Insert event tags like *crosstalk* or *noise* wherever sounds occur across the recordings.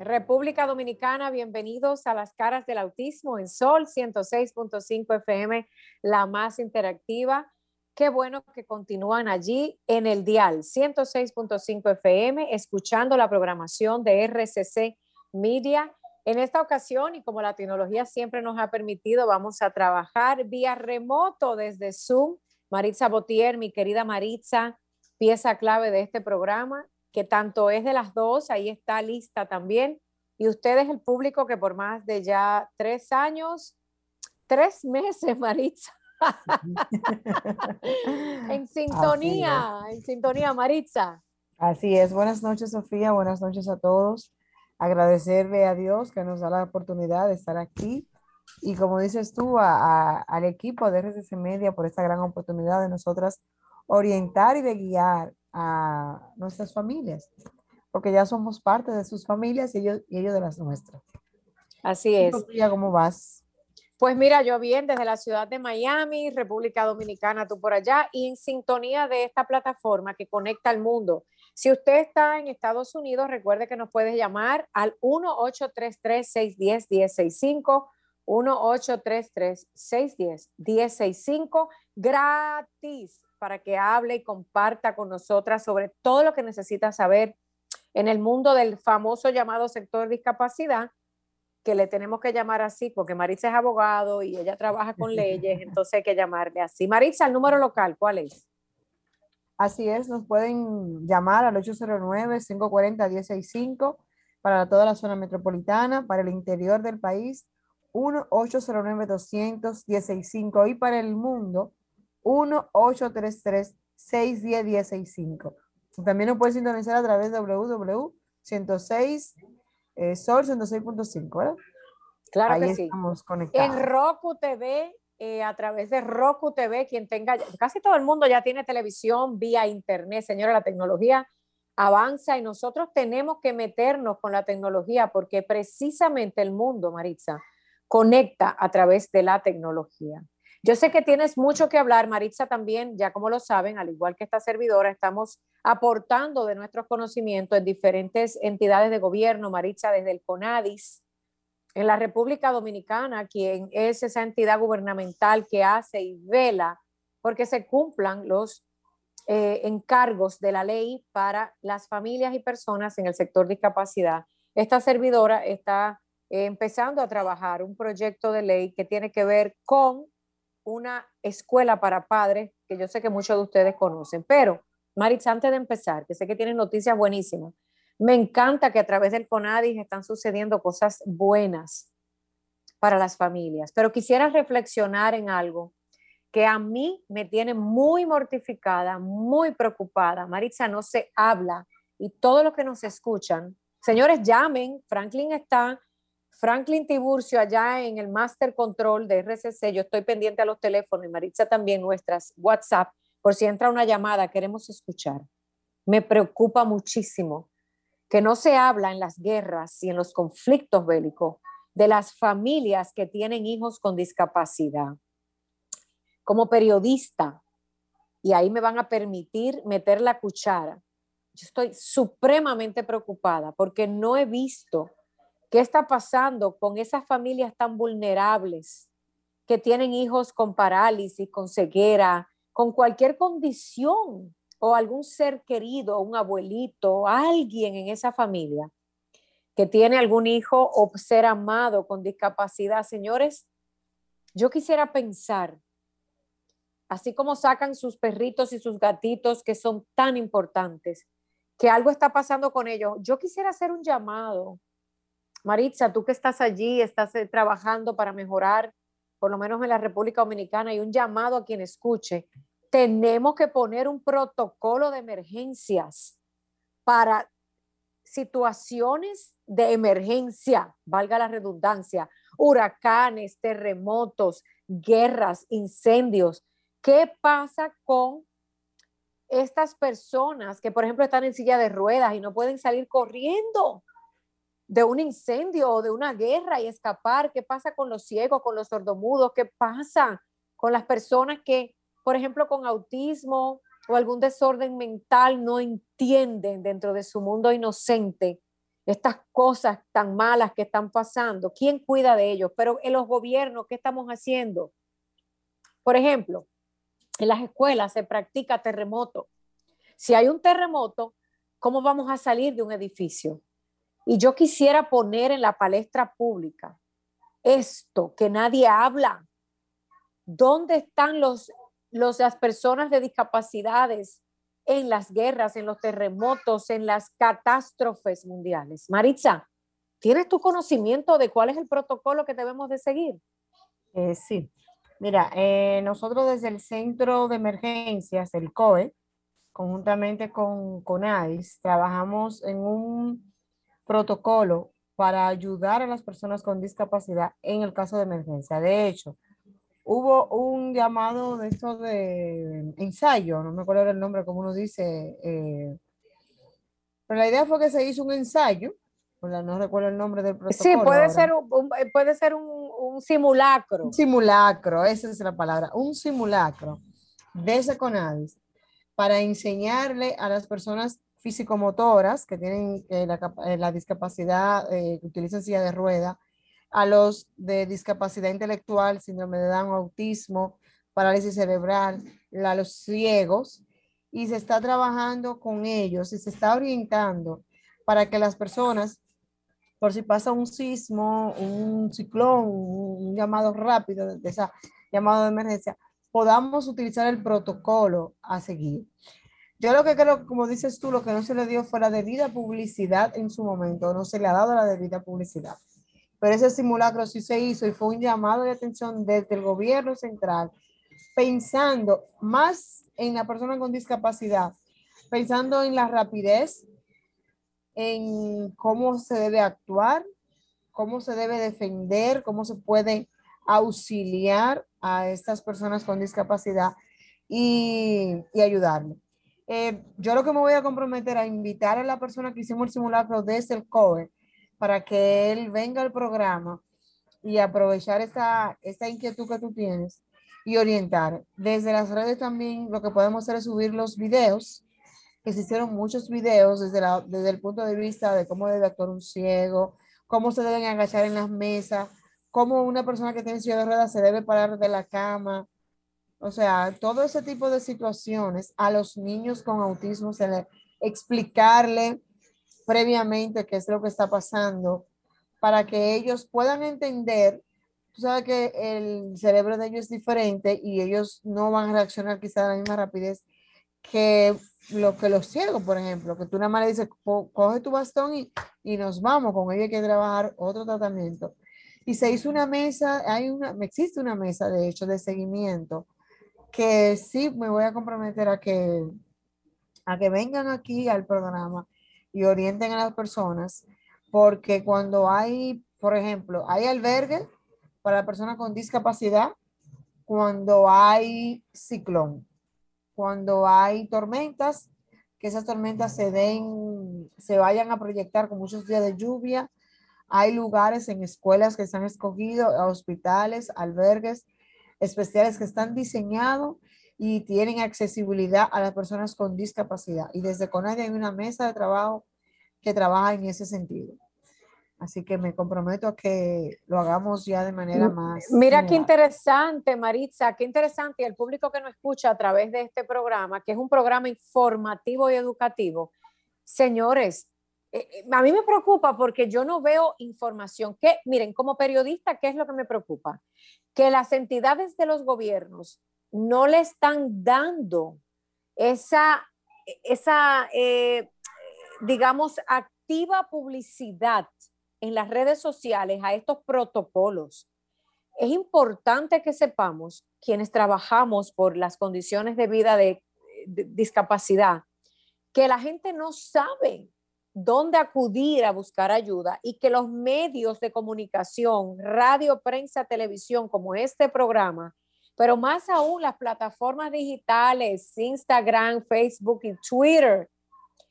República Dominicana, bienvenidos a las caras del autismo en Sol 106.5 FM, la más interactiva. Qué bueno que continúan allí en el dial 106.5 FM, escuchando la programación de RCC Media. En esta ocasión, y como la tecnología siempre nos ha permitido, vamos a trabajar vía remoto desde Zoom. Maritza Botier, mi querida Maritza, pieza clave de este programa, que tanto es de las dos, ahí está lista también. Y ustedes, el público que por más de ya tres años, tres *laughs* meses, Maritza, en *laughs* sintonía, en sintonía, Maritza. Así es. Buenas noches, Sofía. Buenas noches a todos. Agradecerle a Dios que nos da la oportunidad de estar aquí. Y como dices tú, al equipo de RCC Media por esta gran oportunidad de nosotras orientar y de guiar a nuestras familias, porque ya somos parte de sus familias y ellos, y ellos de las nuestras. Así es. ¿cómo vas? Pues mira, yo bien desde la ciudad de Miami, República Dominicana, tú por allá, y en sintonía de esta plataforma que conecta al mundo. Si usted está en Estados Unidos, recuerde que nos puede llamar al 1-833-610-1065, 1-833-610-1065, gratis, para que hable y comparta con nosotras sobre todo lo que necesita saber en el mundo del famoso llamado sector discapacidad que le tenemos que llamar así, porque Maritza es abogado y ella trabaja con leyes, *laughs* entonces hay que llamarle así. Maritza, el número local, ¿cuál es? Así es, nos pueden llamar al 809-540-165 para toda la zona metropolitana, para el interior del país, 1-809-200-165 y para el mundo, 1-833-610-165. También nos pueden sintonizar a través de www.106 eh, Sol 106.5, ¿verdad? Claro Ahí que sí. estamos conectados. En Roku TV, eh, a través de Roku TV, quien tenga, casi todo el mundo ya tiene televisión vía internet, señora, la tecnología avanza y nosotros tenemos que meternos con la tecnología porque precisamente el mundo, Maritza, conecta a través de la tecnología. Yo sé que tienes mucho que hablar, Maritza también, ya como lo saben, al igual que esta servidora, estamos aportando de nuestros conocimientos en diferentes entidades de gobierno, Maritza, desde el CONADIS, en la República Dominicana, quien es esa entidad gubernamental que hace y vela porque se cumplan los eh, encargos de la ley para las familias y personas en el sector discapacidad. Esta servidora está empezando a trabajar un proyecto de ley que tiene que ver con una escuela para padres que yo sé que muchos de ustedes conocen. Pero, Maritza, antes de empezar, que sé que tienen noticias buenísimas, me encanta que a través del CONADIS están sucediendo cosas buenas para las familias, pero quisiera reflexionar en algo que a mí me tiene muy mortificada, muy preocupada. Maritza, no se habla y todos los que nos escuchan, señores, llamen, Franklin está Franklin Tiburcio allá en el Master Control de RCC, yo estoy pendiente a los teléfonos y Maritza también nuestras WhatsApp, por si entra una llamada, queremos escuchar. Me preocupa muchísimo que no se habla en las guerras y en los conflictos bélicos de las familias que tienen hijos con discapacidad. Como periodista, y ahí me van a permitir meter la cuchara, yo estoy supremamente preocupada porque no he visto ¿Qué está pasando con esas familias tan vulnerables que tienen hijos con parálisis, con ceguera, con cualquier condición o algún ser querido, un abuelito, alguien en esa familia que tiene algún hijo o ser amado con discapacidad? Señores, yo quisiera pensar, así como sacan sus perritos y sus gatitos que son tan importantes, que algo está pasando con ellos. Yo quisiera hacer un llamado Maritza, tú que estás allí, estás eh, trabajando para mejorar, por lo menos en la República Dominicana, y un llamado a quien escuche. Tenemos que poner un protocolo de emergencias para situaciones de emergencia, valga la redundancia, huracanes, terremotos, guerras, incendios. ¿Qué pasa con estas personas que, por ejemplo, están en silla de ruedas y no pueden salir corriendo? De un incendio o de una guerra y escapar? ¿Qué pasa con los ciegos, con los sordomudos? ¿Qué pasa con las personas que, por ejemplo, con autismo o algún desorden mental no entienden dentro de su mundo inocente estas cosas tan malas que están pasando, ¿quién cuida de ellos? Pero en los gobiernos, ¿qué estamos haciendo? Por ejemplo, en las escuelas se practica terremoto. Si hay un terremoto, ¿cómo vamos a salir de un edificio? Y yo quisiera poner en la palestra pública esto que nadie habla. ¿Dónde están los, los, las personas de discapacidades en las guerras, en los terremotos, en las catástrofes mundiales? Maritza, ¿tienes tu conocimiento de cuál es el protocolo que debemos de seguir? Eh, sí, mira, eh, nosotros desde el Centro de Emergencias, el COE, conjuntamente con, con AIS, trabajamos en un protocolo para ayudar a las personas con discapacidad en el caso de emergencia. De hecho, hubo un llamado de esto de ensayo, no me acuerdo el nombre, como uno dice, eh, pero la idea fue que se hizo un ensayo, no recuerdo el nombre del protocolo. Sí, puede ser, un, puede ser un, un, simulacro. Un simulacro, esa es la palabra, un simulacro de Seconadis para enseñarle a las personas físico-motoras que tienen eh, la, eh, la, discapacidad, eh, que utilizan silla de rueda, a los de discapacidad intelectual, síndrome de Down, autismo, parálisis cerebral, a los ciegos, y se está trabajando con ellos y se está orientando para que las personas, por si pasa un sismo, un ciclón, un llamado rápido de esa llamado de emergencia, podamos utilizar el protocolo a seguir. Yo lo que creo, como dices tú, lo que no se le dio fue la debida publicidad en su momento, no se le ha dado la debida publicidad. Pero ese simulacro sí se hizo y fue un llamado de atención desde el gobierno central, pensando más en la persona con discapacidad, pensando en la rapidez, en cómo se debe actuar, cómo se debe defender, cómo se puede auxiliar a estas personas con discapacidad y, y ayudarle. Eh, yo lo que me voy a comprometer a invitar a la persona que hicimos el simulacro desde el COE para que él venga al programa y aprovechar esa, esa inquietud que tú tienes y orientar. Desde las redes también lo que podemos hacer es subir los videos, que se hicieron muchos videos desde, la, desde el punto de vista de cómo debe actuar un ciego, cómo se deben agachar en las mesas, cómo una persona que tiene silla de ruedas se debe parar de la cama, o sea, todo ese tipo de situaciones a los niños con autismo se le explicarle previamente qué es lo que está pasando para que ellos puedan entender. Tú sabes que el cerebro de ellos es diferente y ellos no van a reaccionar quizá a la misma rapidez que lo que los ciegos, por ejemplo, que tú nada más le dices, coge tu bastón y, y nos vamos, con ellos hay que trabajar otro tratamiento. Y se hizo una mesa, hay una, existe una mesa de hecho de seguimiento que sí me voy a comprometer a que, a que vengan aquí al programa y orienten a las personas, porque cuando hay, por ejemplo, hay albergue para personas con discapacidad, cuando hay ciclón, cuando hay tormentas, que esas tormentas se den, se vayan a proyectar con muchos días de lluvia. Hay lugares en escuelas que se han escogido, hospitales, albergues, especiales que están diseñados y tienen accesibilidad a las personas con discapacidad. Y desde CONADI hay una mesa de trabajo que trabaja en ese sentido. Así que me comprometo a que lo hagamos ya de manera más. Mira qué interesante, Maritza, qué interesante. Y el público que nos escucha a través de este programa, que es un programa informativo y educativo. Señores, eh, eh, a mí me preocupa porque yo no veo información. Que, miren, como periodista, ¿qué es lo que me preocupa? Que las entidades de los gobiernos no le están dando esa, esa eh, digamos, activa publicidad en las redes sociales a estos protocolos. Es importante que sepamos, quienes trabajamos por las condiciones de vida de discapacidad, que la gente no sabe dónde acudir a buscar ayuda y que los medios de comunicación, radio, prensa, televisión, como este programa, pero más aún las plataformas digitales, Instagram, Facebook y Twitter,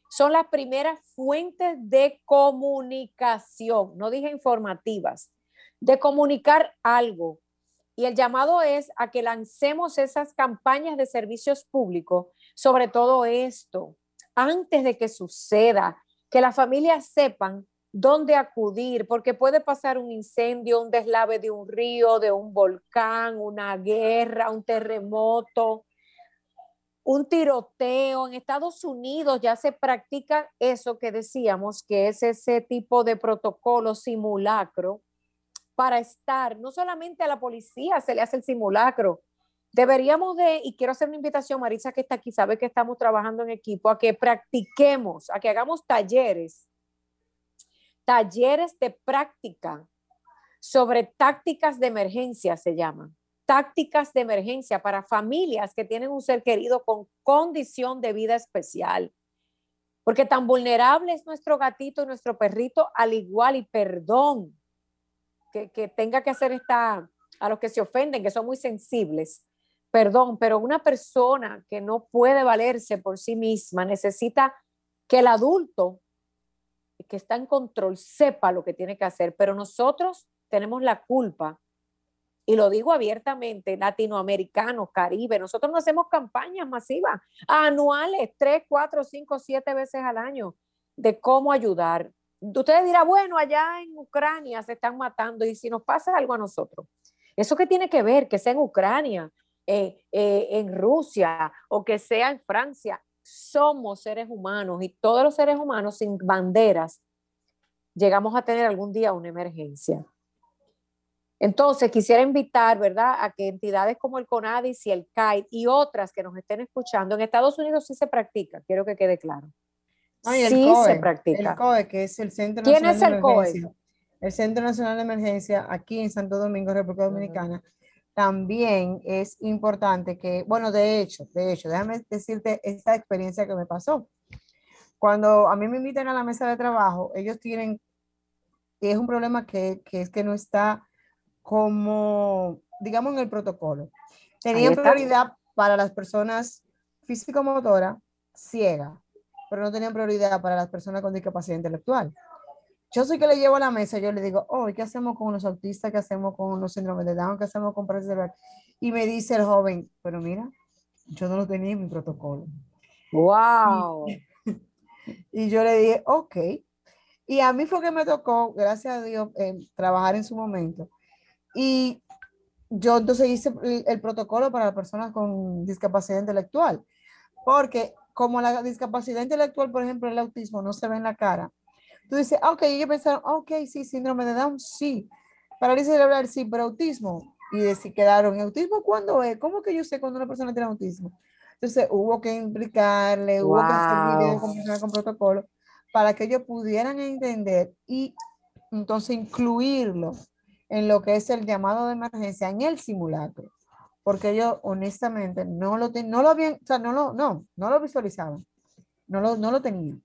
son las primeras fuentes de comunicación, no dije informativas, de comunicar algo. Y el llamado es a que lancemos esas campañas de servicios públicos sobre todo esto, antes de que suceda, que las familias sepan dónde acudir, porque puede pasar un incendio, un deslave de un río, de un volcán, una guerra, un terremoto, un tiroteo. En Estados Unidos ya se practica eso que decíamos, que es ese tipo de protocolo simulacro para estar, no solamente a la policía se le hace el simulacro, deberíamos de, y quiero hacer una invitación, Marisa que está aquí, sabe que estamos trabajando en equipo, a que practiquemos, a que hagamos talleres, talleres de práctica sobre tácticas de emergencia, se llaman, tácticas de emergencia para familias que tienen un ser querido con condición de vida especial. Porque tan vulnerable es nuestro gatito y nuestro perrito, al igual, y perdón, que, tenga que hacer esta, a los que se ofenden, que son muy sensibles, perdón, pero una persona que no puede valerse por sí misma necesita que el adulto que está en control sepa lo que tiene que hacer, pero nosotros tenemos la culpa, y lo digo abiertamente, latinoamericanos, caribe, nosotros no hacemos campañas masivas, anuales, tres, cuatro, cinco, siete veces al año, de cómo ayudar. Ustedes dirán, bueno, allá en Ucrania se están matando y si nos pasa algo a nosotros. ¿Eso qué tiene que ver? Que sea en Ucrania, eh, eh, en Rusia o que sea en Francia. Somos seres humanos y todos los seres humanos sin banderas llegamos a tener algún día una emergencia. Entonces, quisiera invitar, ¿verdad?, a que entidades como el CONADIS y el CAID y otras que nos estén escuchando, en Estados Unidos sí se practica, quiero que quede claro sí se practica. El COE, que es el Centro ¿Quién Nacional es el de Emergencia. COE? El Centro Nacional de Emergencia aquí en Santo Domingo, República Dominicana, también es importante que, bueno, de hecho, de hecho, déjame decirte esta experiencia que me pasó. Cuando a mí me invitan a la mesa de trabajo, ellos tienen, y es un problema que, que es que no está como, digamos, en el protocolo. Tenían prioridad para las personas físico-motora ciegas pero no tenían prioridad para las personas con discapacidad intelectual. Yo soy que le llevo a la mesa, yo le digo, oh, ¿qué hacemos con los autistas? ¿Qué hacemos con los síndromes de Down? ¿Qué hacemos con parálisis Y me dice el joven, pero mira, yo no lo tenía en mi protocolo. ¡Wow! *laughs* Y, yo le dije, ok. Y a mí fue que me tocó, gracias a Dios, eh, trabajar en su momento. Y yo entonces hice el, el protocolo para personas con discapacidad intelectual, porque como la discapacidad intelectual, por ejemplo, el autismo no se ve en la cara. Tú dices, ah, ok, ellos pensaron, ah, ok, sí, síndrome de Down, sí. Parálisis cerebral, sí, pero autismo. Y decir, quedaron, ¿autismo cuándo es? ¿Cómo que yo sé cuando una persona tiene autismo? Entonces hubo que implicarle, hubo que hacer videos con, con protocolo para que ellos pudieran entender y entonces incluirlo en lo que es el llamado de emergencia en el simulacro porque yo honestamente no lo, no lo habían, o sea, no lo, no, no lo visualizaban, no lo, no lo tenían.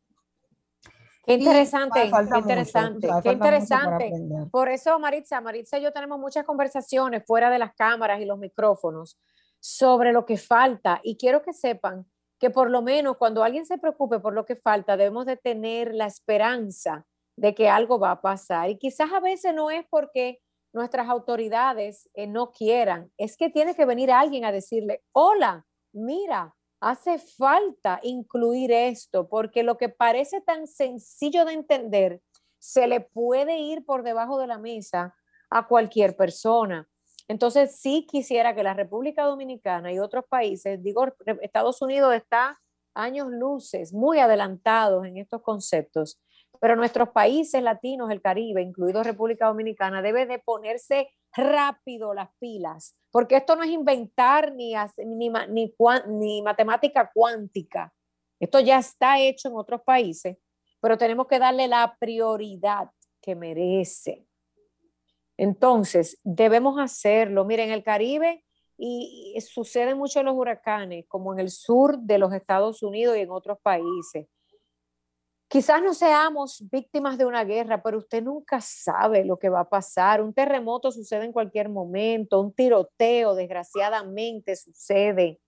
Qué interesante, qué interesante, qué interesante. Por eso, Maritza, Maritza y yo tenemos muchas conversaciones fuera de las cámaras y los micrófonos sobre lo que falta y quiero que sepan que por lo menos cuando alguien se preocupe por lo que falta, debemos de tener la esperanza de que algo va a pasar. Y quizás a veces no es porque nuestras autoridades eh, no quieran, es que tiene que venir alguien a decirle, hola, mira, hace falta incluir esto, porque lo que parece tan sencillo de entender se le puede ir por debajo de la mesa a cualquier persona. Entonces, sí quisiera que la República Dominicana y otros países, digo, Estados Unidos está años luces, muy adelantados en estos conceptos, pero nuestros países latinos, el Caribe, incluido República Dominicana, debe de ponerse rápido las pilas, porque esto no es inventar ni, ni, matemática cuántica. Esto ya está hecho en otros países, pero tenemos que darle la prioridad que merece. Entonces, debemos hacerlo. Miren, en el Caribe y, y sucede mucho en los huracanes, como en el sur de los Estados Unidos y en otros países. Quizás no seamos víctimas de una guerra, pero usted nunca sabe lo que va a pasar. Un terremoto sucede en cualquier momento, un tiroteo desgraciadamente sucede.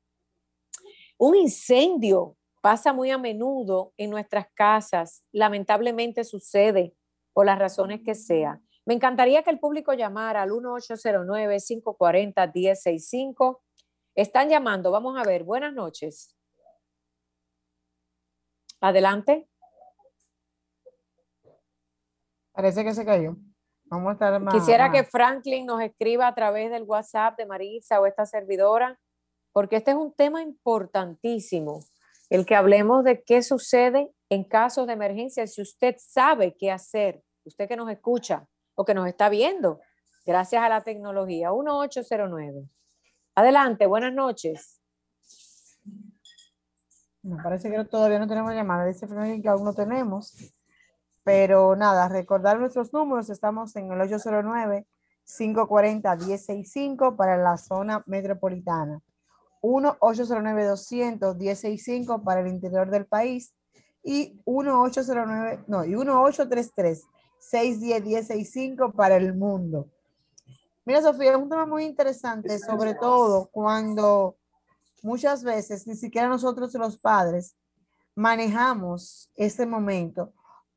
Un incendio pasa muy a menudo en nuestras casas, lamentablemente sucede por las razones que sea. Me encantaría que el público llamara al 1809-540-1065. Están llamando, vamos a ver, buenas noches. Adelante. Parece que se cayó. Vamos a estar más. Quisiera que Franklin nos escriba a través del WhatsApp de Marisa o esta servidora, porque este es un tema importantísimo, el que hablemos de qué sucede en casos de emergencia, si usted sabe qué hacer, usted que nos escucha o que nos está viendo, gracias a la tecnología. 1809. Adelante, buenas noches. Me parece que todavía no tenemos llamada, dice Franklin que aún no tenemos. Pero nada, recordar nuestros números, estamos en el 809-540-165 para la zona metropolitana. 1-809-200-165 para el interior del país y 1-809, no, y 1-833-610-165 para el mundo. Mira, Sofía, es un tema muy interesante, sobre todo cuando muchas veces ni siquiera nosotros los padres manejamos este momento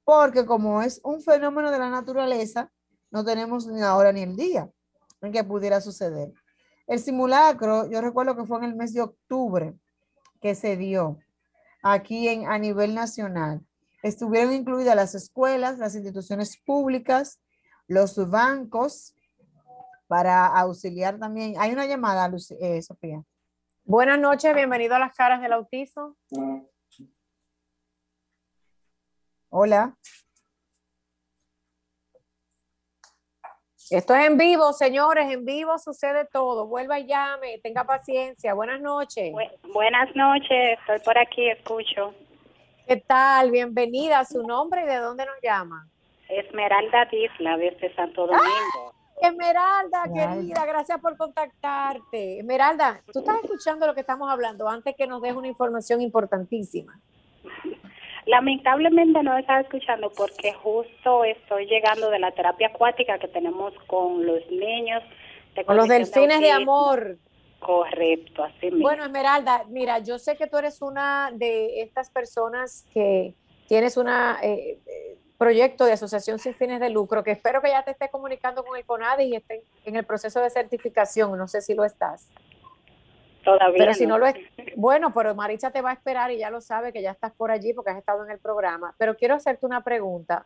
porque como es un fenómeno de la naturaleza, no tenemos ni la hora ni el día en que pudiera suceder. El simulacro, yo recuerdo que fue en el mes de octubre que se dio aquí en, a nivel nacional. Estuvieron incluidas las escuelas, las instituciones públicas, los bancos, para auxiliar también. Hay una llamada, eh, Sofía. Buenas noches, bienvenido a las caras del autismo. Hola. Esto es en vivo, señores, en vivo sucede todo. Vuelva y llame, tenga paciencia. Buenas noches. buenas noches, estoy por aquí, escucho. ¿Qué tal? Bienvenida. ¿Su nombre y de dónde nos llama? Esmeralda Disla, desde Santo ¡Ah! Domingo. Esmeralda, querida, gracias por contactarte. Esmeralda, tú estás escuchando lo que estamos hablando antes que nos des una información importantísima. *laughs* Lamentablemente no estaba escuchando porque justo estoy llegando de la terapia acuática que tenemos con los niños. con los delfines de, amor. Correcto, así mismo. Bueno, Esmeralda, mira, yo sé que tú eres una de estas personas que tienes un eh, eh, proyecto de asociación sin fines de lucro, que espero que ya te estés comunicando con el CONADE y esté en el proceso de certificación, no sé si lo estás. Todavía pero si no. lo es, bueno, pero Maricha te va a esperar y ya lo sabe que ya estás por allí porque has estado en el programa. Pero quiero hacerte una pregunta.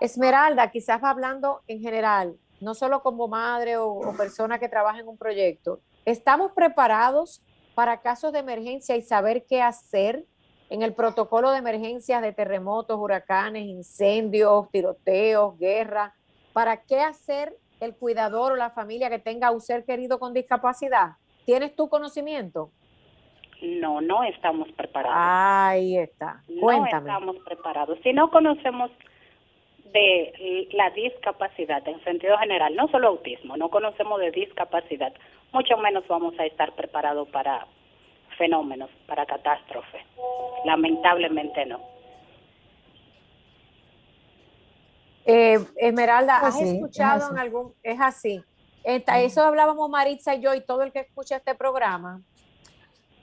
Esmeralda, quizás va hablando en general, no solo como madre o, persona que trabaja en un proyecto. ¿Estamos preparados para casos de emergencia y saber qué hacer en el protocolo de emergencias de terremotos, huracanes, incendios, tiroteos, guerra? ¿Para qué hacer el cuidador o la familia que tenga un ser querido con discapacidad? ¿Tienes tu conocimiento? No, no estamos preparados. Ahí está. Cuéntame. No estamos preparados. Si no conocemos de la discapacidad en sentido general, no solo autismo, no conocemos de discapacidad, mucho menos vamos a estar preparados para fenómenos, para catástrofes. Lamentablemente no. Eh, Esmeralda, ¿has escuchado en algún, es así, eso hablábamos Maritza y yo y todo el que escucha este programa,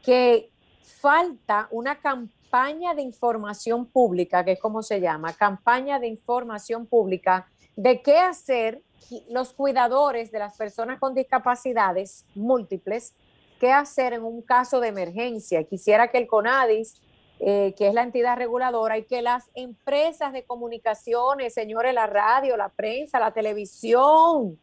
que falta una campaña de información pública, que es como se llama, campaña de información pública de qué hacer los cuidadores de las personas con discapacidades múltiples, qué hacer en un caso de emergencia. Quisiera que el CONADIS, eh, que es la entidad reguladora, y que las empresas de comunicaciones, señores, la radio, la prensa, la televisión,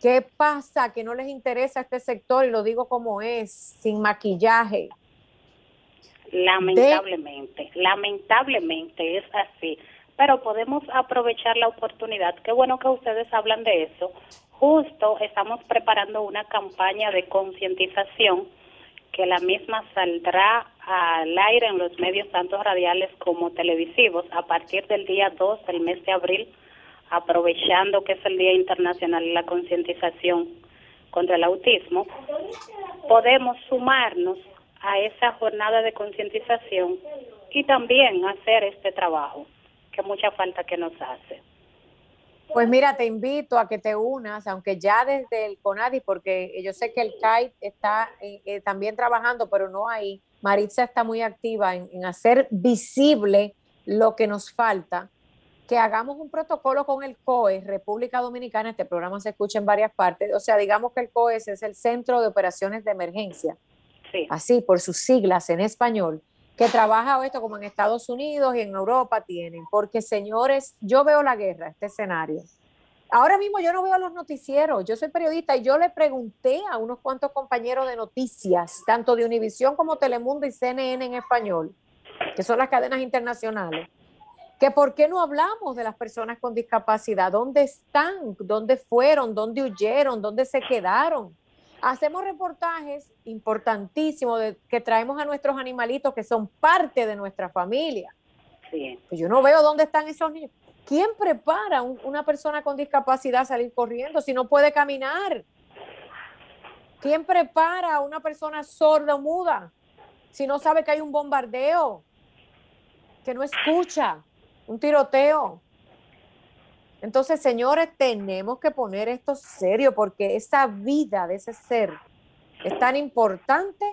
¿Qué pasa que no les interesa este sector? Y lo digo como es, sin maquillaje. Lamentablemente, lamentablemente es así. Pero podemos aprovechar la oportunidad. Qué bueno que ustedes hablan de eso. Justo estamos preparando una campaña de concientización que la misma saldrá al aire en los medios tanto radiales como televisivos a partir del día 2 del mes de abril aprovechando que es el Día Internacional de la Concientización contra el Autismo, podemos sumarnos a esa jornada de concientización y también hacer este trabajo que mucha falta que nos hace. Pues mira, te invito a que te unas, aunque ya desde el CONADI, porque yo sé que el CAIT está eh, eh, también trabajando, pero no ahí. Maritza está muy activa en hacer visible lo que nos falta que hagamos un protocolo con el COE, República Dominicana, este programa se escucha en varias partes, o sea, digamos que el COE es el Centro de Operaciones de Emergencia, así por sus siglas en español, que trabaja esto como en Estados Unidos y en Europa tienen. Porque, señores, yo veo la guerra, este escenario. Ahora mismo yo no veo los noticieros, yo soy periodista y yo le pregunté a unos cuantos compañeros de noticias, tanto de Univisión como Telemundo y CNN en español, que son las cadenas internacionales, que por qué no hablamos de las personas con discapacidad, dónde están, dónde fueron, dónde huyeron, dónde se quedaron. Hacemos reportajes importantísimos de, que traemos a nuestros animalitos que son parte de nuestra familia. Sí. Pues yo no veo dónde están esos niños. ¿Quién prepara a una persona con discapacidad a salir corriendo si no puede caminar? ¿Quién prepara a una persona sorda o muda si no sabe que hay un bombardeo? Que no escucha un tiroteo. Entonces, señores, tenemos que poner esto serio porque esa vida de ese ser es tan importante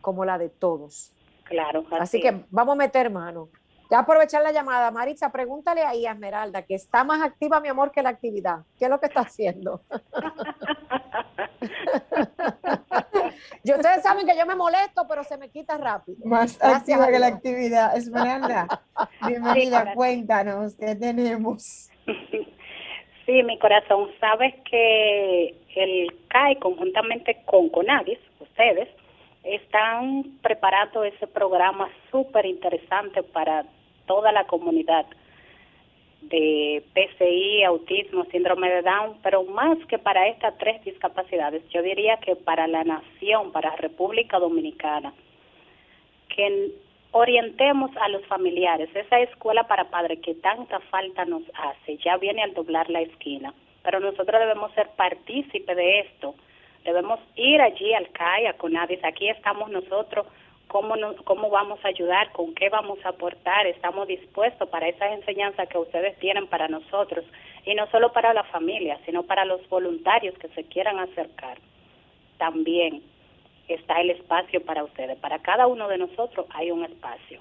como la de todos. Claro. Así, que vamos a meter mano. Ya aprovechar la llamada. Maritza, pregúntale ahí a Esmeralda, que está más activa, mi amor, que la actividad. ¿Qué es lo que está haciendo? *laughs* yo, ustedes saben que yo me molesto, pero se me quita rápido. Más activa que la actividad. Esmeralda, *laughs* bienvenida, cuéntanos, ¿qué tenemos? Sí, mi corazón, sabes que el CAI, conjuntamente con CONADIS, ustedes, están preparando ese programa súper interesante para toda la comunidad de PCI, autismo, síndrome de Down, pero más que para estas tres discapacidades, yo diría que para la nación, para República Dominicana, que orientemos a los familiares. Esa escuela para padres que tanta falta nos hace, ya viene al doblar la esquina, pero nosotros debemos ser partícipes de esto. Debemos ir allí al CAI, a CONADIS, aquí estamos nosotros cómo, cómo vamos a ayudar, con qué vamos a aportar, estamos dispuestos para esas enseñanzas que ustedes tienen para nosotros y no solo para la familia, sino para los voluntarios que se quieran acercar. También está el espacio para ustedes, para cada uno de nosotros hay un espacio.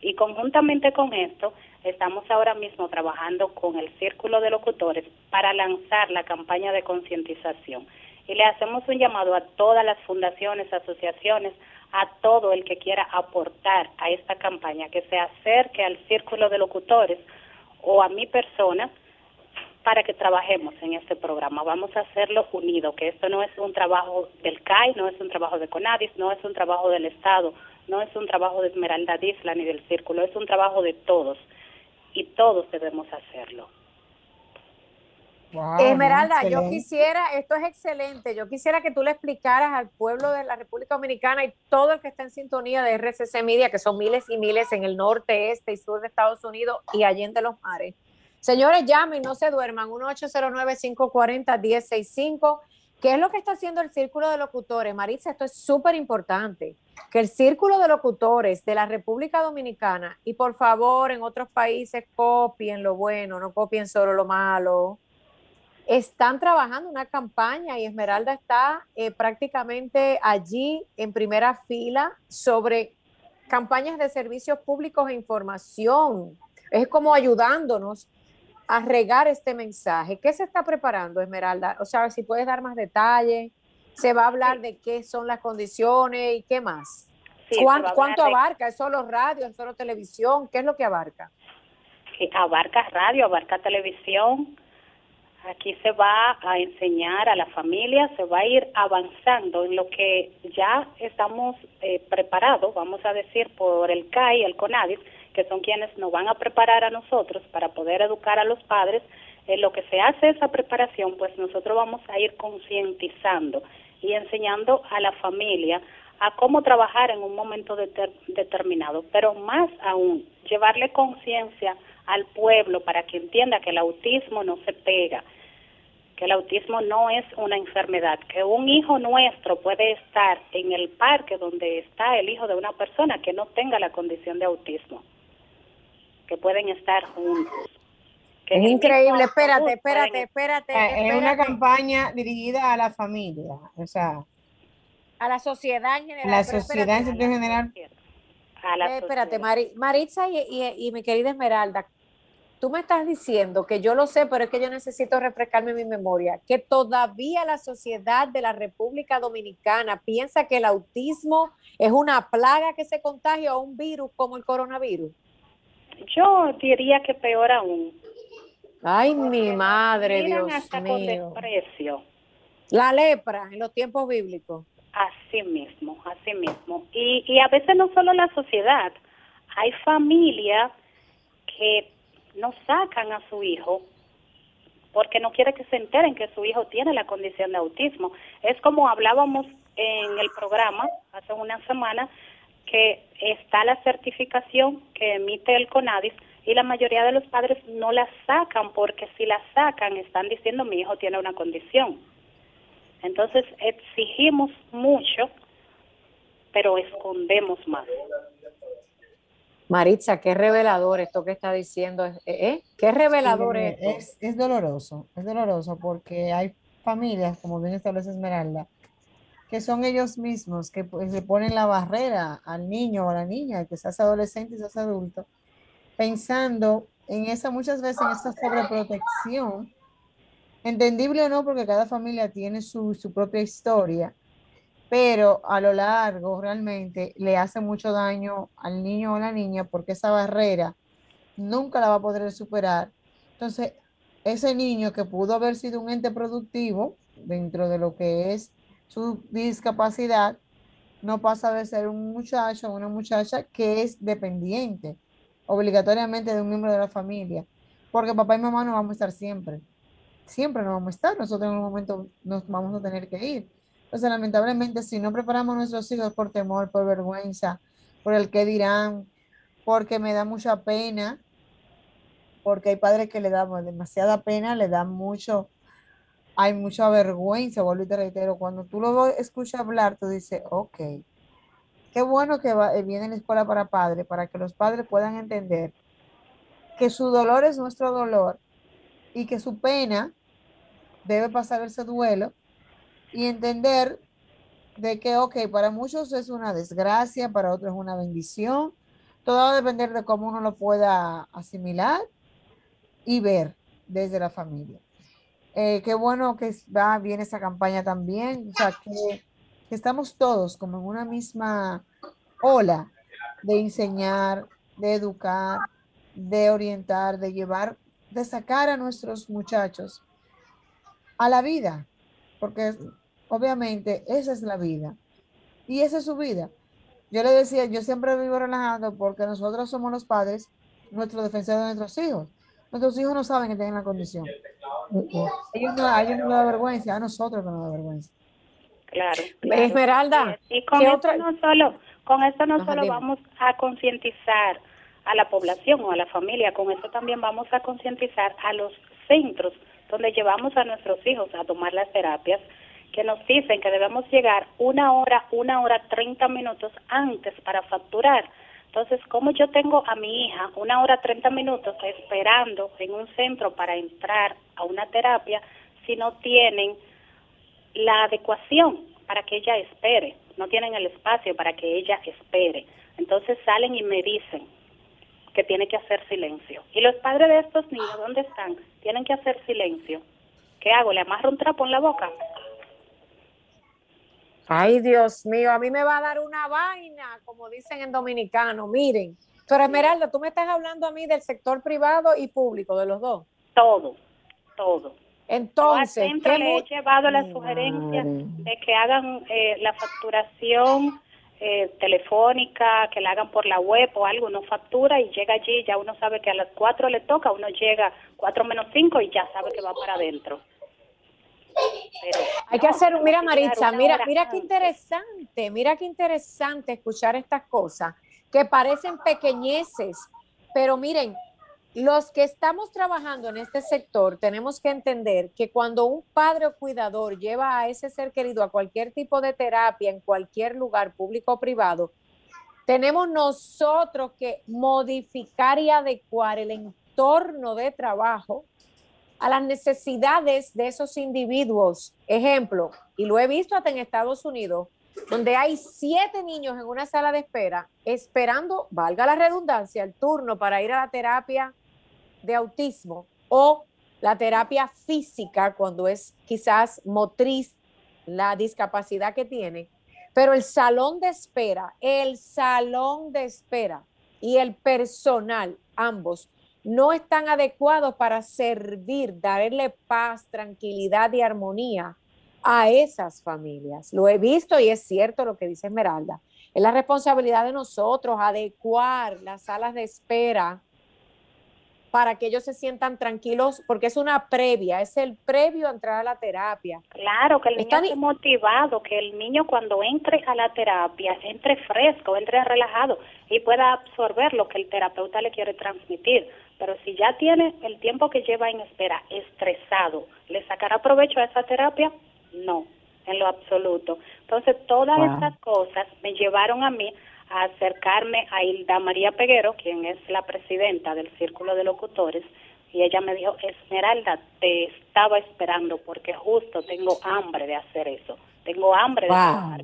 Y conjuntamente con esto, estamos ahora mismo trabajando con el Círculo de Locutores para lanzar la campaña de concientización. Y le hacemos un llamado a todas las fundaciones, asociaciones, a todo el que quiera aportar a esta campaña, que se acerque al círculo de locutores o a mi persona para que trabajemos en este programa. Vamos a hacerlo unido, que esto no es un trabajo del CAI, no es un trabajo de CONADIS, no es un trabajo del Estado, no es un trabajo de Esmeralda Disla ni del Círculo, es un trabajo de todos y todos debemos hacerlo. Esmeralda, yo quisiera, esto es excelente, yo quisiera que tú le explicaras al pueblo de la República Dominicana y todo el que está en sintonía de RCC Media, que son miles y miles en el norte, este y sur de Estados Unidos y allende los mares. Señores, llamen, no se duerman, 1-809-540-1065. ¿Qué es lo que está haciendo el Círculo de Locutores? Marisa, esto es súper importante, que el Círculo de Locutores de la República Dominicana, y por favor en otros países copien lo bueno, no copien solo lo malo, están trabajando una campaña y Esmeralda está eh, prácticamente allí en primera fila sobre campañas de servicios públicos e información. Es como ayudándonos a regar este mensaje. ¿Qué se está preparando, Esmeralda? O sea, si puedes dar más detalles. Se va a hablar de qué son las condiciones y qué más. ¿Cuánto, abarca? ¿Es solo radio? ¿Es solo televisión? ¿Qué es lo que abarca? abarca radio, abarca televisión, Aquí se va a enseñar a la familia, se va a ir avanzando en lo que ya estamos eh, preparados, vamos a decir, por el CAI y el CONADIS, que son quienes nos van a preparar a nosotros para poder educar a los padres. En lo que se hace esa preparación, pues nosotros vamos a ir concientizando y enseñando a la familia a cómo trabajar en un momento determinado, pero más aún, llevarle conciencia al pueblo para que entienda que el autismo no se pega, que el autismo no es una enfermedad, que un hijo nuestro puede estar en el parque donde está el hijo de una persona que no tenga la condición de autismo, que pueden estar juntos. es increíble, espérate, espérate, espérate, espérate. Es una campaña dirigida a la familia, o sea, a la sociedad en general. La sociedad en general eh, espérate, Maritza y, mi querida Esmeralda, tú me estás diciendo que yo lo sé, pero es que yo necesito refrescarme mi memoria, que todavía la sociedad de la República Dominicana piensa que el autismo es una plaga que se contagia o un virus como el coronavirus. Yo diría que peor aún. Ay, mi madre, Dios mío. La lepra en los tiempos bíblicos. Así mismo, así mismo. Y, y a veces no solo la sociedad, hay familias que no sacan a su hijo porque no quiere que se enteren que su hijo tiene la condición de autismo. Es como hablábamos en el programa hace una semana que está la certificación que emite el CONADIS y la mayoría de los padres no la sacan porque si la sacan están diciendo mi hijo tiene una condición. Entonces exigimos mucho, pero escondemos más. Maritza, qué revelador esto que está diciendo. ¿eh? ¿eh? ¿Qué revelador es, es, doloroso, es doloroso porque hay familias, como bien establece Esmeralda, que son ellos mismos que pues, le ponen la barrera al niño o a la niña, que seas adolescente y seas adulto, pensando en esa muchas veces en esa sobreprotección, entendible o no, porque cada familia tiene su, su propia historia, pero a lo largo realmente le hace mucho daño al niño o la niña porque esa barrera nunca la va a poder superar. Entonces, ese niño que pudo haber sido un ente productivo dentro de lo que es su discapacidad, no pasa de ser un muchacho o una muchacha que es dependiente obligatoriamente de un miembro de la familia, porque papá y mamá no vamos a estar siempre, siempre no vamos a estar, nosotros en un momento nos vamos a tener que ir. Entonces, lamentablemente, si no preparamos a nuestros hijos por temor, por vergüenza, por el que dirán, porque me da mucha pena, porque hay padres que le dan demasiada pena, le dan mucho, hay mucha vergüenza, vuelvo y te reitero, cuando tú lo escuchas hablar, tú dices, ok, qué bueno que va, eh, viene la escuela para padres, para que los padres puedan entender que su dolor es nuestro dolor y que su pena debe pasar ese duelo y entender de que, ok, para muchos es una desgracia, para otros es una bendición. Todo va a depender de cómo uno lo pueda asimilar y ver desde la familia. Eh, qué bueno que va bien esa campaña también, o sea, que, que estamos todos como en una misma ola de enseñar, de educar, de orientar, de llevar, de sacar a nuestros muchachos a la vida, porque Obviamente, esa es la vida. Y esa es su vida. Yo le decía, yo siempre vivo relajando porque nosotros somos los padres, nuestro defensor de nuestros hijos. Nuestros hijos no saben que tienen la condición. Ellos no, a ellos no da vergüenza, a nosotros no nos da vergüenza. Claro. Esmeralda. Y con esto no solo, con esto no solo vamos a concientizar a la población o a la familia, con esto también vamos a concientizar a los centros donde llevamos a nuestros hijos a tomar las terapias que nos dicen que debemos llegar una hora, una hora, treinta minutos antes para facturar. Entonces, como yo tengo a mi hija una hora, treinta minutos esperando en un centro para entrar a una terapia, si no tienen la adecuación para que ella espere, no tienen el espacio para que ella espere. Entonces salen y me dicen que tiene que hacer silencio. Y los padres de estos niños, ¿dónde están? Tienen que hacer silencio. ¿Qué hago? ¿Le amarro un trapo en la boca? Ay, Dios mío, a mí me va a dar una vaina, como dicen en dominicano. Miren, pero Esmeralda, tú me estás hablando a mí del sector privado y público, de los dos. Todo, todo. Entonces, Yo le he llevado la sugerencia de que hagan eh, la facturación eh, telefónica, que la hagan por la web o algo, uno factura y llega allí, ya uno sabe que a las cuatro le toca, uno llega cuatro menos cinco y ya sabe que va para adentro. Hay que hacer, mira Maritza, mira, mira qué interesante, mira qué interesante escuchar estas cosas que parecen pequeñeces, pero miren, los que estamos trabajando en este sector tenemos que entender que cuando un padre o cuidador lleva a ese ser querido a cualquier tipo de terapia en cualquier lugar público o privado, tenemos nosotros que modificar y adecuar el entorno de trabajo a las necesidades de esos individuos. Ejemplo, y lo he visto hasta en Estados Unidos, donde hay siete niños en una sala de espera esperando, valga la redundancia, el turno para ir a la terapia de autismo o la terapia física cuando es quizás motriz la discapacidad que tiene, pero el salón de espera, el salón de espera y el personal, ambos, no están adecuados para servir, darle paz, tranquilidad y armonía a esas familias. Lo he visto y es cierto lo que dice Esmeralda. Es la responsabilidad de nosotros adecuar las salas de espera para que ellos se sientan tranquilos, porque es una previa, es el previo a entrar a la terapia. Claro, que el niño esté motivado, que el niño cuando entre a la terapia entre fresco, entre relajado y pueda absorber lo que el terapeuta le quiere transmitir. Pero si ya tiene el tiempo que lleva en espera estresado, ¿le sacará provecho a esa terapia? No, en lo absoluto. Entonces, todas estas cosas me llevaron a mí a acercarme a Hilda María Peguero, quien es la presidenta del Círculo de Locutores, y ella me dijo, Esmeralda, te estaba esperando porque justo tengo hambre de hacer eso, tengo hambre de trabajar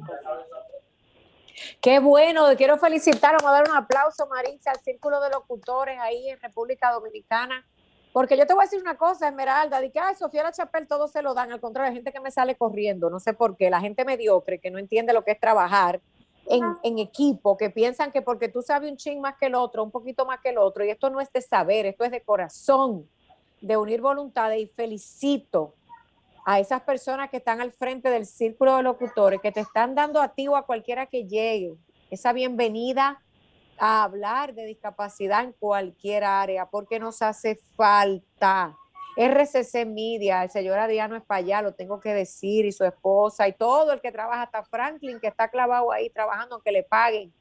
Qué bueno, quiero felicitar, vamos a dar un aplauso, Marisa, al Círculo de Locutores ahí en República Dominicana. Porque yo te voy a decir una cosa, Esmeralda, de que, ay, Sofía La Chapel todo se lo dan, al contrario, hay gente que me sale corriendo, no sé por qué, la gente mediocre que no entiende lo que es trabajar en, en, equipo, que piensan que porque tú sabes un ching más que el otro, un poquito más que el otro, y esto no es de saber, esto es de corazón, de unir voluntades, y felicito a esas personas que están al frente del círculo de locutores, que te están dando a ti o a cualquiera que llegue esa bienvenida a hablar de discapacidad en cualquier área, porque nos hace falta. RCC Media, el señor Adriano España, lo tengo que decir, y su esposa, y todo el que trabaja, hasta Franklin, que está clavado ahí trabajando, aunque le paguen.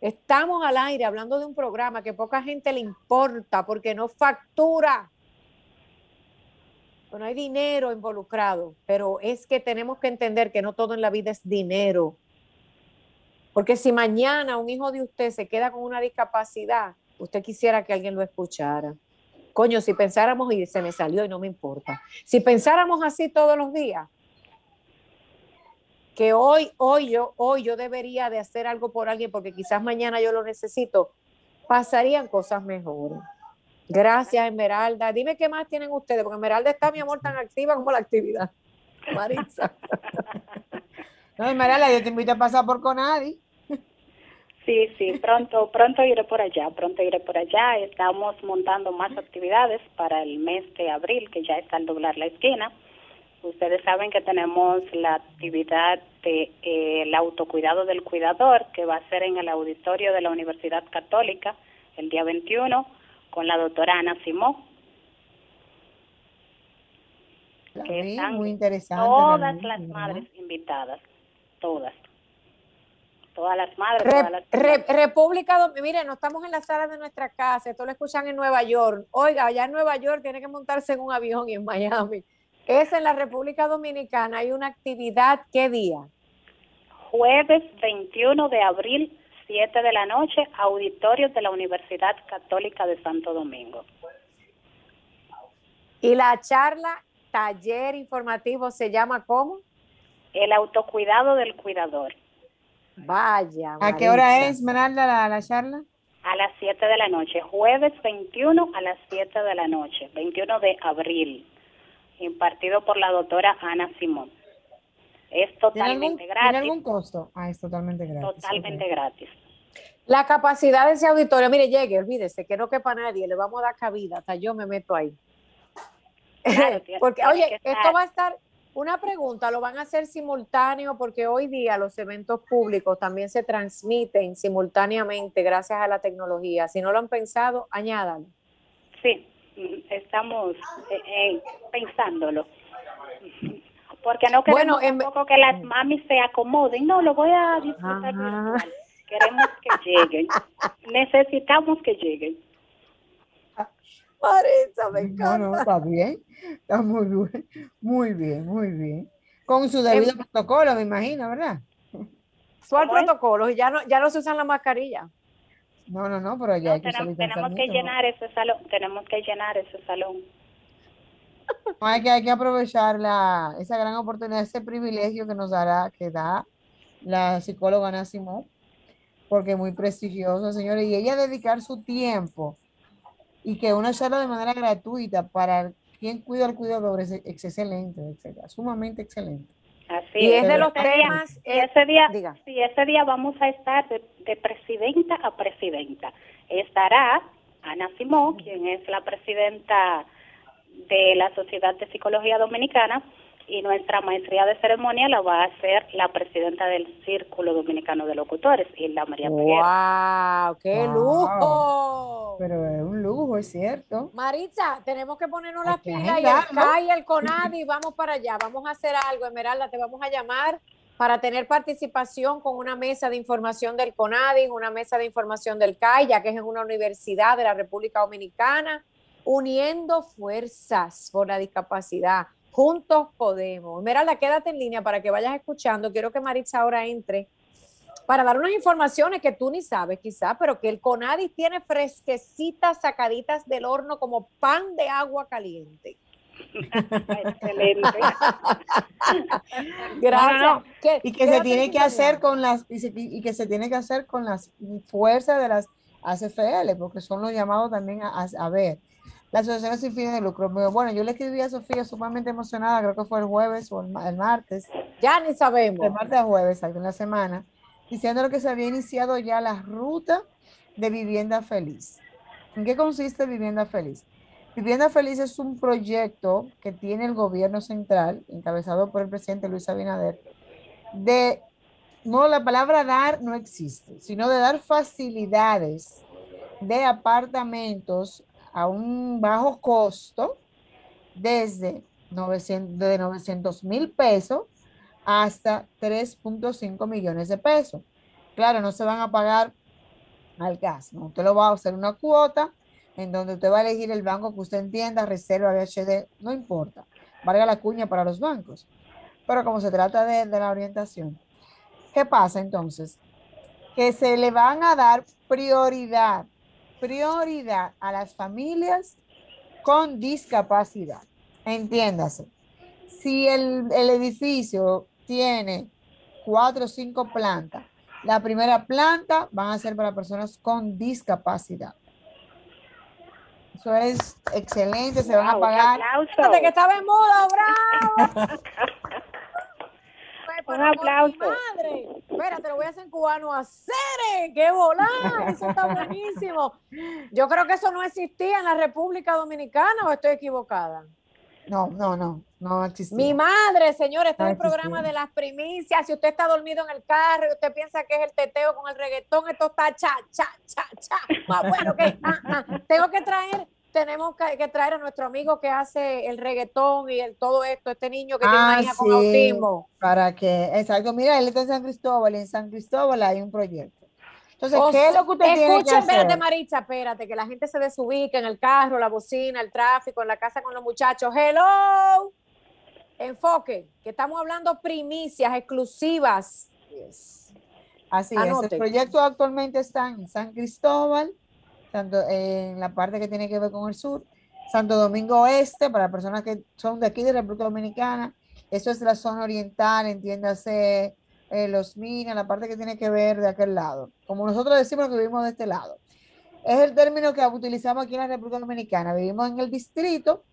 Estamos al aire hablando de un programa que poca gente le importa porque no factura. Bueno, hay dinero involucrado, pero es que tenemos que entender que no todo en la vida es dinero. Porque si mañana un hijo de usted se queda con una discapacidad, usted quisiera que alguien lo escuchara. Coño, si pensáramos y se me salió y no me importa. Si pensáramos así todos los días, que hoy, hoy yo, hoy yo debería de hacer algo por alguien porque quizás mañana yo lo necesito, pasarían cosas mejores. Gracias, Esmeralda. Dime qué más tienen ustedes, porque Esmeralda está, mi amor, tan activa como la actividad. Marisa. *laughs* no, Esmeralda, yo te invito a pasar por Conadi. Sí, sí, pronto, pronto iré por allá, pronto iré por allá. Estamos montando más actividades para el mes de abril, que ya está al doblar la esquina. Ustedes saben que tenemos la actividad de eh, el autocuidado del cuidador, que va a ser en el auditorio de la Universidad Católica el día 21 con la doctora Ana Simón. Que están muy interesante. Todas las madres invitadas, todas todas las madres. República Dominicana, mire, no estamos en la sala de nuestra casa, esto lo escuchan en Nueva York. Oiga, allá en Nueva York tiene que montarse en un avión y en Miami. Es en la República Dominicana, hay una actividad, ¿qué día? Jueves 21 de abril, 7 de la noche, auditorios de la Universidad Católica de Santo Domingo. ¿Y la charla, taller informativo, se llama cómo? El autocuidado del cuidador. Vaya. ¿A qué hora es, Esmeralda, la, la charla? A las 7 de la noche, jueves 21 a las 7 de la noche, 21 de abril, impartido por la doctora Ana Simón. Es totalmente gratis. ¿Tiene algún costo? Ah, es totalmente gratis. Totalmente gratis. La capacidad de ese auditorio, mire, llegue, olvídese que no quepa nadie, le vamos a dar cabida, hasta yo me meto ahí. *laughs* Porque, oye, esto va a estar, una pregunta, ¿lo van a hacer simultáneo? Porque hoy día los eventos públicos también se transmiten simultáneamente gracias a la tecnología. Si no lo han pensado, añadan. Sí, estamos eh, eh, pensándolo. Porque no queremos tampoco que las mamis se acomoden. No, lo voy a disfrutar. Queremos que lleguen. *laughs* Necesitamos que lleguen. Marisa, me encanta. No, no, está bien, está muy bien, muy bien, muy bien. Con su debido protocolo, me imagino, ¿verdad? ¿Cuál protocolo? Ya no, ya no se usan la mascarilla. No, no, no, pero ya hay que tenemos, tenemos que llenar ese salón, tenemos que llenar ese salón. hay que, hay que aprovechar la, esa gran oportunidad, ese privilegio que nos dará, que da la psicóloga Ana Simón, porque es muy prestigiosa, señores, y ella dedicar su tiempo y que uno hacerlo de manera gratuita para quien cuida al cuidador es, excelente, etcétera, sumamente excelente. Así Y es de los día- temas, y eh, ese día, diga. sí, ese día vamos a estar de, de presidenta a presidenta. Estará Ana Simó, quien es la presidenta de la Sociedad de Psicología Dominicana, y nuestra maestría de ceremonia la va a hacer la presidenta del Círculo Dominicano de Locutores, Hilda María. ¡Wow! ¡Qué Wow. lujo! Pero es un lujo, es cierto. Maritza, tenemos que ponernos las pilas y el. CAI y el CONADI, vamos para allá, vamos a hacer algo, Esmeralda, te vamos a llamar para tener participación con una mesa de información del CONADI, una mesa de información del CAI, ya que es en una universidad de la República Dominicana, uniendo fuerzas por la discapacidad. Juntos podemos. Esmeralda, quédate en línea para que vayas escuchando. Quiero que Maritza ahora entre para dar unas informaciones que tú ni sabes quizá, pero que el CONADI tiene fresquecitas sacaditas del horno como pan de agua caliente. Excelente. *laughs* Gracias. no. Y que se tiene en que hacer con las, y, se- y que se tiene que hacer con las fuerzas de las ACFL, porque son los llamados también a, a- a ver. Las asociaciones sin fines de lucro. Bueno, yo le escribí a Sofía sumamente emocionada, creo que fue el jueves o el, ma- el martes, Ya ni sabemos. de martes a jueves, en la semana, diciendo que se había iniciado ya la ruta de vivienda feliz. ¿En qué consiste Vivienda Feliz? Vivienda Feliz es un proyecto que tiene el gobierno central, encabezado por el presidente Luis Abinader, de, no, la palabra dar no existe, sino de dar facilidades de apartamentos a un bajo costo desde 900 de 900 mil pesos hasta 3.5 millones de pesos. Claro, no se van a pagar al gas, ¿no? Usted lo va a hacer una cuota en donde usted va a elegir el banco que usted entienda, reserva, VHD, no importa, valga la cuña para los bancos. Pero como se trata de la orientación, ¿qué pasa entonces? Que se le van a dar prioridad, prioridad a las familias con discapacidad. Entiéndase, si el, el edificio tiene cuatro o cinco plantas, la primera planta van a ser para personas con discapacidad. Eso es excelente, se van a pagar. aplauso. Espérate que estaba en mudo, bravo. *laughs* Un aplauso. mi Madre, espérate, lo voy a hacer en cubano a Cere, qué volada, eso está buenísimo. Yo creo que eso no existía en la República Dominicana o estoy equivocada. No, no, no, no existía. Mi madre, señor, este No el programa de las primicias. Si usted está dormido en el carro y usted piensa que es el teteo con el reggaetón, esto está cha, cha, cha, cha. Más bueno que. ah, ah. Tengo que traer, tenemos que, traer a nuestro amigo que hace el reggaetón y el todo esto, este niño que tiene una Ah, hija con autismo. Para que, exacto, mira, él está en San Cristóbal, y en San Cristóbal hay un proyecto. Entonces, O ¿qué es lo que usted tiene que Escuchen, espérate, hacer? Maritza, espérate, que la gente se desubica en el carro, la bocina, el tráfico, en la casa con los muchachos. Hello. Enfoque, que estamos hablando primicias exclusivas. Yes. Así es, Anote. el proyecto actualmente está en San Cristóbal, tanto en la parte que tiene que ver con el sur, Santo Domingo Oeste, para personas que son de aquí de República Dominicana, eso es la zona oriental, entiéndase eh, los minas, la parte que tiene que ver de aquel lado, como nosotros decimos que vivimos de este lado. Es el término que utilizamos aquí en la República Dominicana, vivimos en el distrito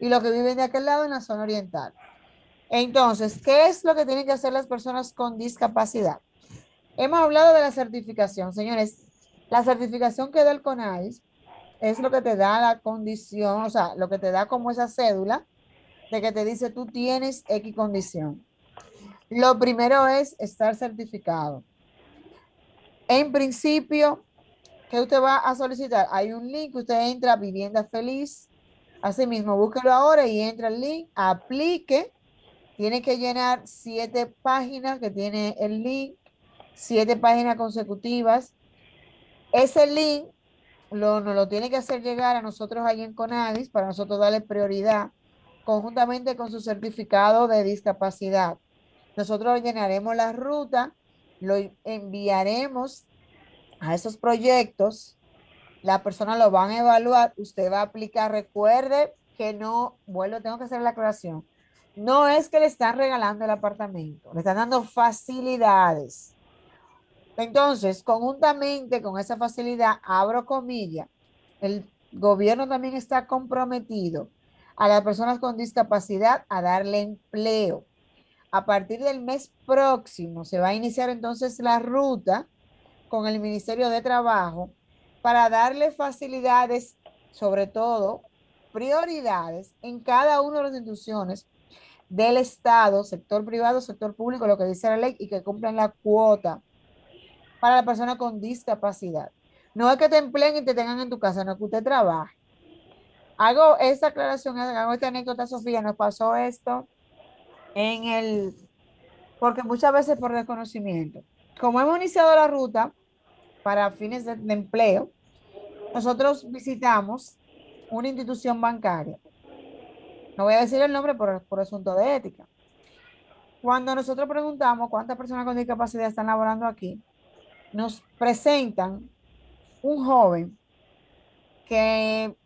y los que viven de aquel lado en la zona oriental. Entonces, ¿qué es lo que tienen que hacer las personas con discapacidad? Hemos hablado de la certificación, señores. La certificación que da el CONAIS es lo que te da la condición, o sea, lo que te da como esa cédula de que te dice tú tienes X condición. Lo primero es estar certificado. En principio, ¿qué usted va a solicitar? Hay un link, usted entra a Vivienda Feliz. Asimismo, búsquelo ahora y entra el link, aplique. Tiene que llenar siete páginas que tiene el link, siete páginas consecutivas. Ese link lo, nos lo tiene que hacer llegar a nosotros ahí en Conadis para nosotros darle prioridad conjuntamente con su certificado de discapacidad. Nosotros llenaremos la ruta, lo enviaremos a esos proyectos, la persona lo van a evaluar, usted va a aplicar, recuerde que no, vuelvo, tengo que hacer la aclaración, no es que le están regalando el apartamento, le están dando facilidades. Entonces, conjuntamente con esa facilidad, abro comillas, el gobierno también está comprometido a las personas con discapacidad a darle empleo. A partir del mes próximo se va a iniciar entonces la ruta con el Ministerio de Trabajo para darle facilidades, sobre todo prioridades en cada una de las instituciones del Estado, sector privado, sector público, lo que dice la ley, y que cumplan la cuota para la persona con discapacidad. No es que te empleen y te tengan en tu casa, no es que usted trabaje. Hago esta aclaración, hago esta anécdota, Sofía, nos pasó esto en el, porque muchas veces por desconocimiento. Como hemos iniciado la ruta para fines de, de empleo, nosotros visitamos una institución bancaria. No voy a decir el nombre por, por asunto de ética. Cuando nosotros preguntamos cuántas personas con discapacidad están laborando aquí, nos presentan un joven que,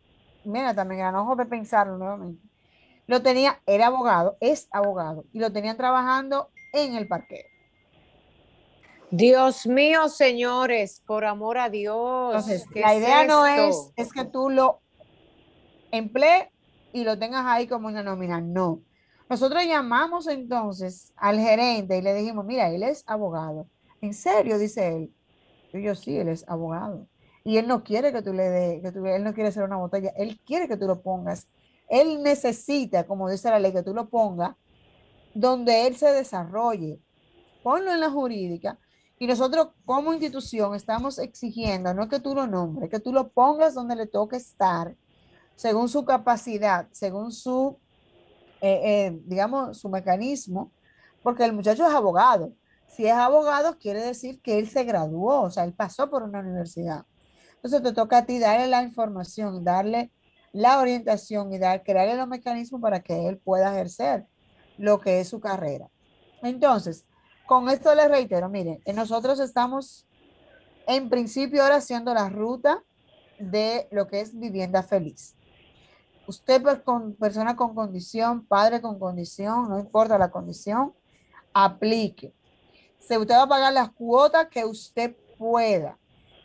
mira, también eran ojos de pensarlo nuevamente. Lo tenía, era abogado, es abogado, y lo tenían trabajando en el parqueo. Dios mío, señores, por amor a Dios. Entonces, la idea no es, es que tú lo emplees y lo tengas ahí como una nómina, no. Nosotros llamamos entonces al gerente y le dijimos, mira, él es abogado. ¿En serio? Dice él. Yo sí, él es abogado. Y él no quiere que tú le dé, que tú, él no quiere hacer una botella, él quiere que tú lo pongas. Él necesita, como dice la ley, que tú lo pongas donde él se desarrolle. Ponlo en la jurídica. Y nosotros como institución estamos exigiendo, no que tú lo nombres, que tú lo pongas donde le toque estar, según su capacidad, según su, eh, eh, digamos, su mecanismo, porque el muchacho es abogado. Si es abogado, quiere decir que él se graduó, o sea, él pasó por una universidad. Entonces te toca a ti darle la información, darle la orientación y dar, crearle los mecanismos para que él pueda ejercer lo que es su carrera. Entonces, con esto les reitero, miren, nosotros estamos en principio ahora haciendo la ruta de lo que es vivienda feliz. Usted, pues, con persona con condición, padre con condición, no importa la condición, aplique. Se usted va a pagar las cuotas que usted pueda.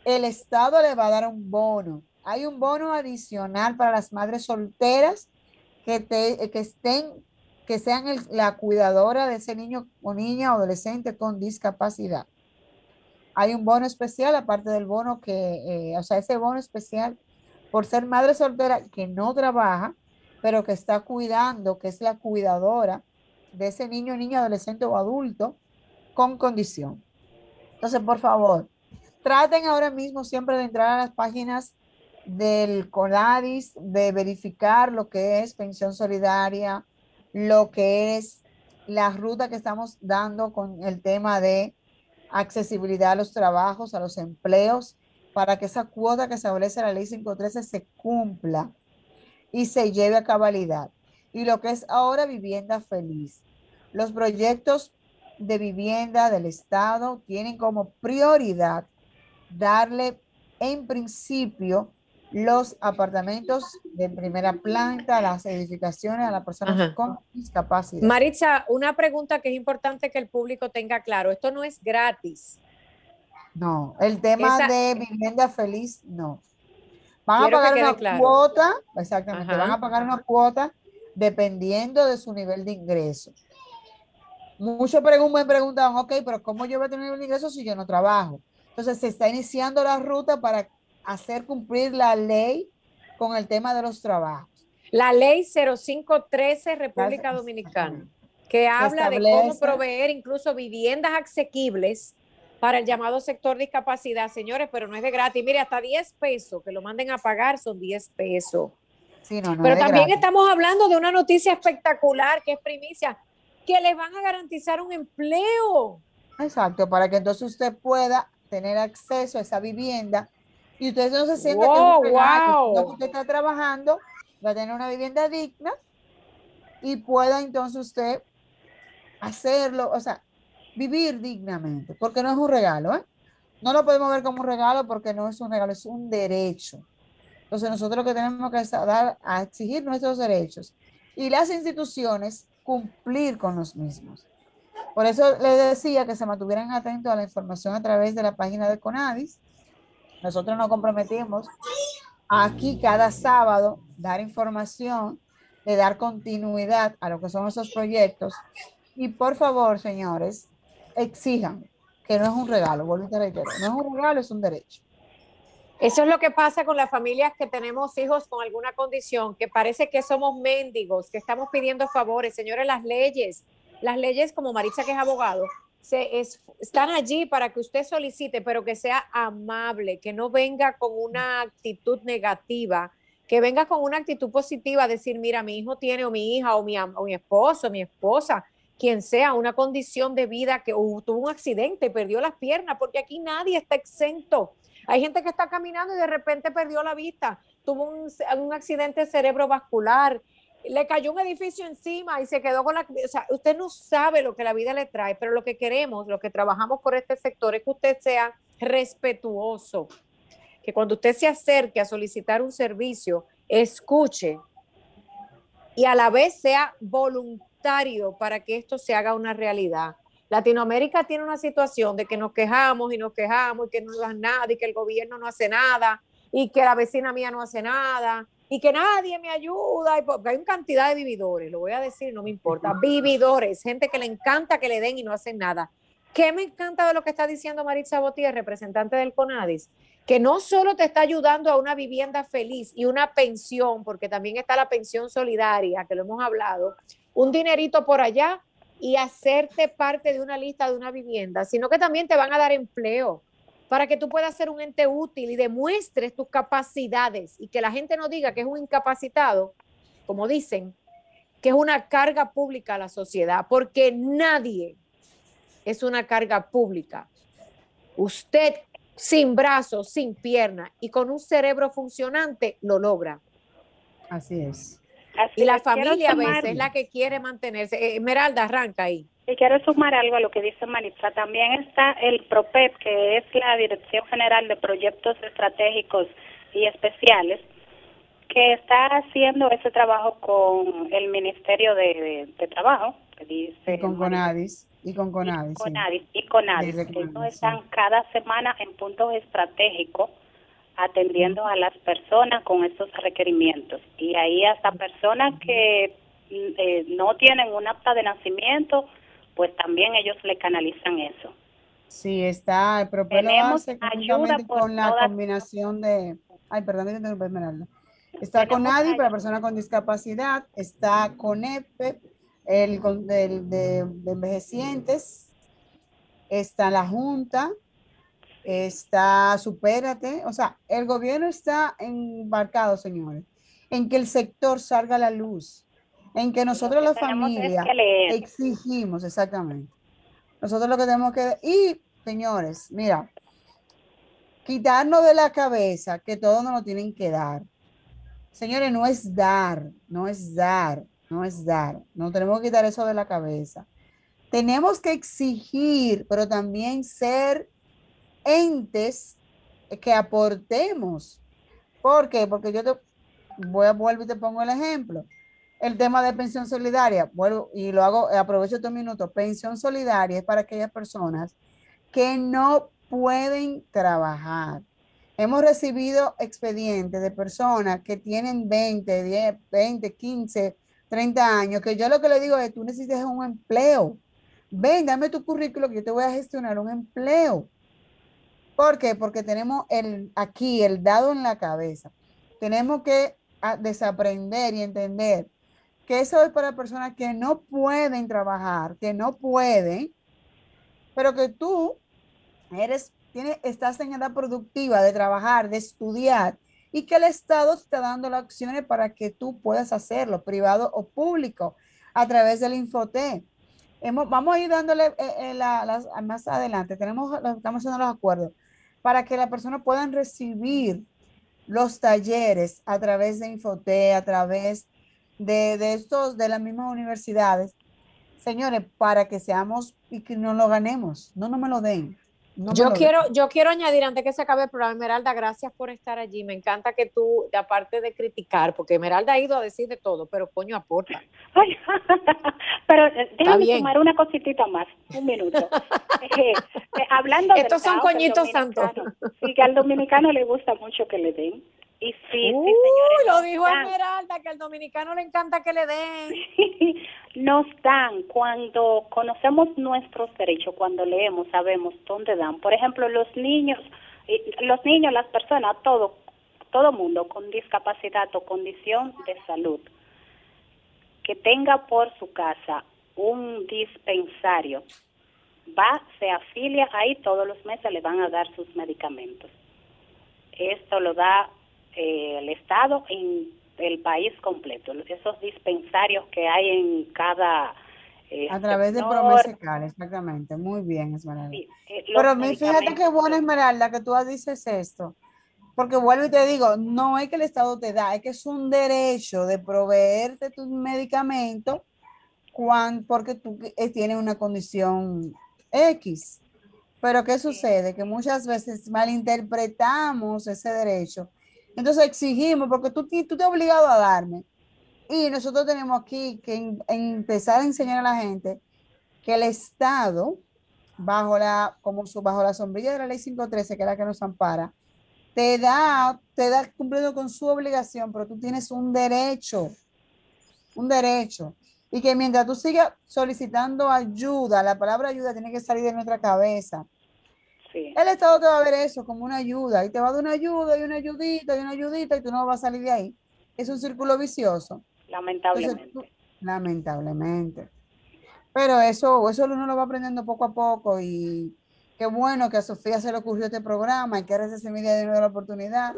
El Estado le va a dar un bono. Hay un bono adicional para las madres solteras que, te, que estén, que sean la cuidadora de ese niño o niña o adolescente con discapacidad. Hay un bono especial, aparte del bono que, eh, o sea, ese bono especial por ser madre soltera que no trabaja, pero que está cuidando, que es la cuidadora de ese niño, niña, adolescente o adulto con condición. Entonces, por favor, traten ahora mismo siempre de entrar a las páginas del CONADIS, de verificar lo que es pensión solidaria, lo que es la ruta que estamos dando con el tema de accesibilidad a los trabajos, a los empleos, para que esa cuota que establece la ley 513 se cumpla y se lleve a cabalidad. Y lo que es ahora vivienda feliz. Los proyectos de vivienda del Estado tienen como prioridad darle en principio los apartamentos de primera planta, las edificaciones a las personas con discapacidad. Maritza, una pregunta que es importante que el público tenga claro. Esto no es gratis. No, el tema de vivienda feliz, no. Van a pagar una cuota, exactamente, van a pagar una cuota dependiendo de su nivel de ingreso. Muchos me preguntaban, ok, pero ¿cómo yo voy a tener de ingreso si yo no trabajo? Entonces se está iniciando la ruta para hacer cumplir la ley con el tema de los trabajos. La ley 0513 República Dominicana, que habla de cómo proveer incluso viviendas asequibles para el llamado sector discapacidad, señores, pero no es de gratis. Mire, hasta 10 pesos que lo manden a pagar son 10 pesos. pero también estamos hablando de una noticia espectacular que es primicia, que les van a garantizar un empleo. Exacto, para que entonces usted pueda tener acceso a esa vivienda y usted no se siente que, usted está trabajando, va a tener una vivienda digna y pueda entonces usted hacerlo, o sea, vivir dignamente, porque no es un regalo, ¿eh? No lo podemos ver como un regalo porque no es un regalo, es un derecho. Entonces nosotros lo que tenemos que dar a exigir nuestros derechos y las instituciones cumplir con los mismos. Por eso les decía que se mantuvieran atentos a la información a través de la página de CONADIS. Nosotros nos comprometimos aquí cada sábado dar información, de dar continuidad a lo que son esos proyectos. Y por favor, señores, exijan que no es un regalo, vuelvo no es un regalo, es un derecho. Eso es lo que pasa con las familias que tenemos hijos con alguna condición, que parece que somos mendigos, que estamos pidiendo favores. Señores, las leyes, las leyes como Maritza, que es abogado, están allí para que usted solicite, pero que sea amable, que no venga con una actitud negativa, que venga con una actitud positiva, decir, mira, mi hijo tiene o mi hija o mi, o mi esposo, mi esposa, quien sea, una condición de vida que tuvo un accidente, perdió las piernas, porque aquí nadie está exento hay gente que está caminando y de repente perdió la vista, tuvo un, accidente cerebrovascular, le cayó un edificio encima y se quedó con la... O sea, usted no sabe lo que la vida le trae, pero lo que queremos, lo que trabajamos por este sector es que usted sea respetuoso, que cuando usted se acerque a solicitar un servicio, escuche y a la vez sea voluntario para que esto se haga una realidad. Latinoamérica tiene una situación de que nos quejamos y nos quejamos y que no dan nada y que el gobierno no hace nada y que la vecina mía no hace nada y que nadie me ayuda. Y hay una cantidad de vividores, lo voy a decir, no me importa, vividores, gente que le encanta que le den y no hacen nada. ¿Qué me encanta de lo que está diciendo Maritza Botier, representante del CONADIS? Que no solo te está ayudando a una vivienda feliz y una pensión, porque también está la pensión solidaria, que lo hemos hablado, un dinerito por allá y hacerte parte de una lista de una vivienda, sino que también te van a dar empleo para que tú puedas ser un ente útil y demuestres tus capacidades y que la gente no diga que es un incapacitado, como dicen, que es una carga pública a la sociedad, porque nadie es una carga pública. Usted sin brazos, sin pierna y con un cerebro funcionante lo logra. Así es y la familia a veces es la que quiere mantenerse. Eh, Esmeralda, arranca ahí. Y quiero sumar algo a lo que dice Maritza. También está el PROPEP, que es la Dirección General de Proyectos Estratégicos y Especiales, que está haciendo ese trabajo con el Ministerio de, Trabajo, que dice... Y con CONADIS. Y con CONADIS. Y con CONADIS. están cada semana en puntos estratégicos atendiendo a las personas con estos requerimientos. Y ahí hasta personas que mm, eh, no tienen un acta de nacimiento, pues también ellos le canalizan eso. Sí, está, pero Tenemos ayuda con la combinación de... Ay, perdón, Esmeralda. Está con ADI para personas con discapacidad, está con EPE, el, del de envejecientes, está la Junta, está, supérate, o sea, el gobierno está embarcado, señores, en que el sector salga a la luz, en que nosotros la familia exigimos, exactamente. Nosotros lo que tenemos que, y señores, mira, quitarnos de la cabeza que todo nos lo tienen que dar. Señores, no es dar, no es dar, no es dar. No tenemos que quitar eso de la cabeza. Tenemos que exigir, pero también ser entes que aportemos. ¿Por qué? Porque yo te voy a vuelvo y te pongo el ejemplo. El tema de pensión solidaria, vuelvo y lo hago, aprovecho estos minutos. Pensión solidaria es para aquellas personas que no pueden trabajar. Hemos recibido expedientes de personas que tienen 20, 10, 20, 15, 30 años, que yo lo que le digo es, tú necesitas un empleo. Ven, dame tu currículo que yo te voy a gestionar un empleo. ¿Por qué? Porque tenemos el, aquí el dado en la cabeza. Tenemos que ah, desaprender y entender que eso es para personas que no pueden trabajar, que no pueden, pero que tú eres, tienes, estás en edad productiva de trabajar, de estudiar, y que el Estado te está dando las opciones para que tú puedas hacerlo, privado o público, a través del Infoté. Hemos, vamos a ir dándole eh, eh, más adelante, tenemos, estamos haciendo los acuerdos para que la persona puedan recibir los talleres a través de Infote, a través de, de, estos, de las mismas universidades. Señores, para que seamos y que no lo ganemos, no, no me lo den yo, quiero, yo quiero añadir antes que se acabe el programa, Esmeralda, gracias por estar allí. Me encanta que tú, aparte de criticar, porque Esmeralda ha ido a decir de todo, pero coño, aporta. *laughs* *laughs* pero eh, déjame sumar una cositita más, un minuto. *laughs* Eh, eh, hablando Estos son coñitos santos. Sí, que al dominicano le gusta mucho que le den. Y sí, sí, Uy, señores. lo dijo dan. Esmeralda, que al dominicano le encanta que le den. *laughs* Nos dan cuando conocemos nuestros derechos, cuando leemos, sabemos dónde dan. Por ejemplo, los niños, eh, los niños, las personas, todo, todo mundo con discapacidad o condición de salud, que tenga por su casa un dispensario, va, se afilia ahí, todos los meses le van a dar sus medicamentos. Esto lo da eh, el Estado en el país completo. Esos dispensarios que hay en cada... A eh, través de sector, promesa Cal, exactamente. Muy bien, Esmeralda. sí, eh, Pero a mí, fíjate qué bueno, Esmeralda, que tú dices esto. Porque vuelvo y te digo, no es que el Estado te da, es que es un derecho de proveerte tus medicamentos cuan- porque tú eh, tienes una condición X. Pero ¿qué sucede? Que muchas veces malinterpretamos ese derecho. Entonces exigimos, porque tú, te has obligado a darme. Y nosotros tenemos aquí que empezar a enseñar a la gente que el Estado, bajo la, como bajo la sombrilla de la ley 513, que es la que nos ampara, te da, te da cumpliendo con su obligación, pero tú tienes un derecho, un derecho. Y que mientras tú sigas solicitando ayuda, la palabra ayuda tiene que salir de nuestra cabeza. El Estado te va a ver eso como una ayuda y te va a dar una ayuda y una ayudita y una ayudita y tú no vas a salir de ahí. Es un círculo vicioso. Entonces, lamentablemente. tú- lamentablemente. Pero eso, eso uno lo va aprendiendo poco a poco y qué bueno que a Sofía se le ocurrió este programa y que RCC Media de nuevo la oportunidad.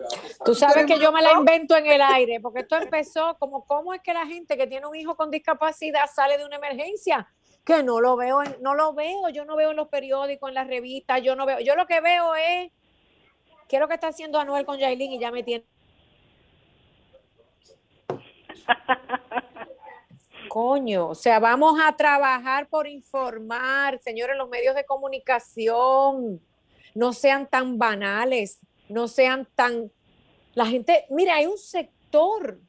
Tú sabes Pero que yo me la invento en el aire, porque esto empezó como cómo es que la gente que tiene un hijo con discapacidad sale de una emergencia, que no lo veo, no lo veo, yo no veo en los periódicos, en las revistas, yo no veo, yo lo que veo es qué es lo que está haciendo Anuel con Yailin y ya me tiene. *laughs* Coño, o sea, vamos a trabajar por informar, señores, los medios de comunicación, no sean tan banales, no sean tan... La gente, mira, hay un sector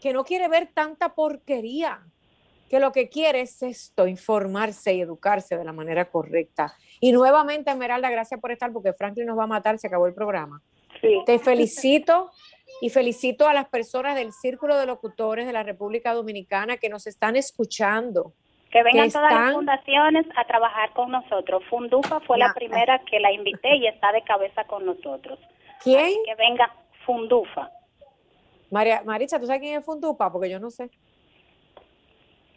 que no quiere ver tanta porquería, que lo que quiere es esto, informarse y educarse de la manera correcta. Y nuevamente, Esmeralda, gracias por estar, porque Franklin nos va a matar, se acabó el programa. Sí. Te felicito y felicito a las personas del Círculo de Locutores de la República Dominicana que nos están escuchando. Que vengan que todas están- las fundaciones a trabajar con nosotros. Fundufa fue la primera que la invité y está de cabeza con nosotros. ¿Quién? Que venga Fundufa. María, Maritza, ¿tú sabes quién es Fundupa? Porque yo no sé.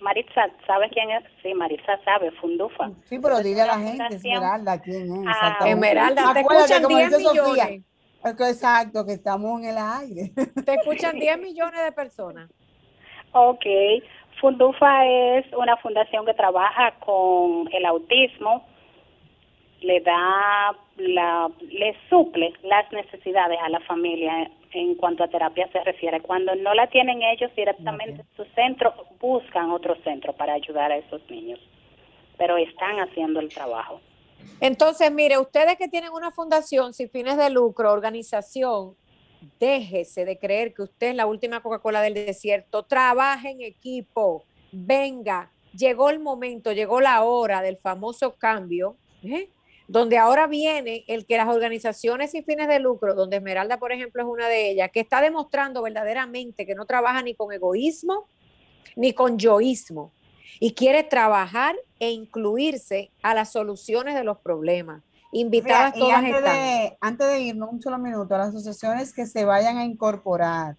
Maritza, ¿sabes quién es? Sí, Maritza sabe, Fundufa. Sí, pero dile a la una gente, fundación. Esmeralda, quién es. Ah. Esmeralda, te escuchan como 10 dice Sofía, millones. Exacto, que estamos en el aire. *laughs* Te escuchan 10 millones de personas. Ok. Fundufa es una fundación que trabaja con el autismo, le da, la, le suple las necesidades a la familia en cuanto a terapia se refiere. Cuando no la tienen ellos directamente en su centro, buscan otro centro para ayudar a esos niños. Pero están haciendo el trabajo. Entonces, mire, ustedes que tienen una fundación sin fines de lucro, organización, déjese de creer que usted es la última Coca-Cola del desierto. Trabaje en equipo. Venga, llegó el momento, llegó la hora del famoso cambio, ¿eh? Donde ahora viene el que las organizaciones sin fines de lucro, donde Esmeralda, por ejemplo, es una de ellas, que está demostrando verdaderamente que no trabaja ni con egoísmo ni con yoísmo y quiere trabajar e incluirse a las soluciones de los problemas. Invitadas Mira, y todas antes están. de, antes de irnos, un solo minuto, las asociaciones que se vayan a incorporar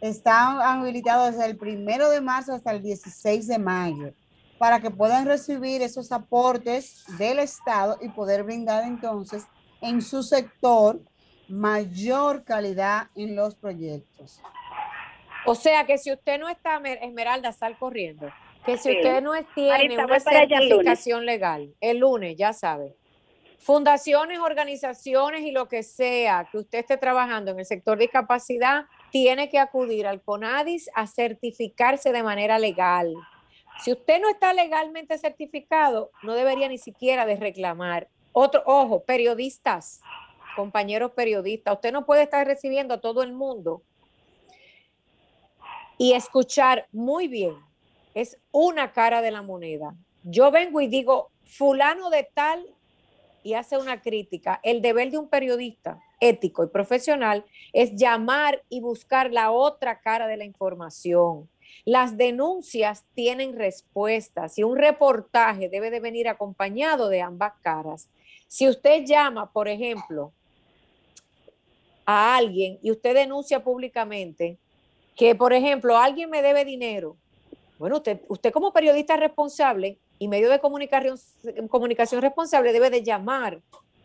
están habilitados desde el primero de marzo hasta el 16 de mayo para que puedan recibir esos aportes del Estado y poder brindar entonces en su sector mayor calidad en los proyectos. O sea que si usted no está, Mer- Esmeralda, sal corriendo. Que si Sí. usted no tiene Marita, una el certificación legal, el lunes, ya sabe. Fundaciones, organizaciones y lo que sea que usted esté trabajando en el sector de discapacidad, tiene que acudir al CONADIS a certificarse de manera legal. Si usted no está legalmente certificado, no debería ni siquiera de reclamar. Otro, ojo, periodistas, compañeros periodistas, usted no puede estar recibiendo a todo el mundo y escuchar muy bien. Es una cara de la moneda. Yo vengo y digo, fulano de tal, y hace una crítica. El deber de un periodista ético y profesional es llamar y buscar la otra cara de la información. Las denuncias tienen respuestas y un reportaje debe de venir acompañado de ambas caras. Si usted llama, por ejemplo, a alguien y usted denuncia públicamente que, por ejemplo, alguien me debe dinero, bueno, usted, usted como periodista responsable y medio de comunicación, comunicación responsable debe de llamar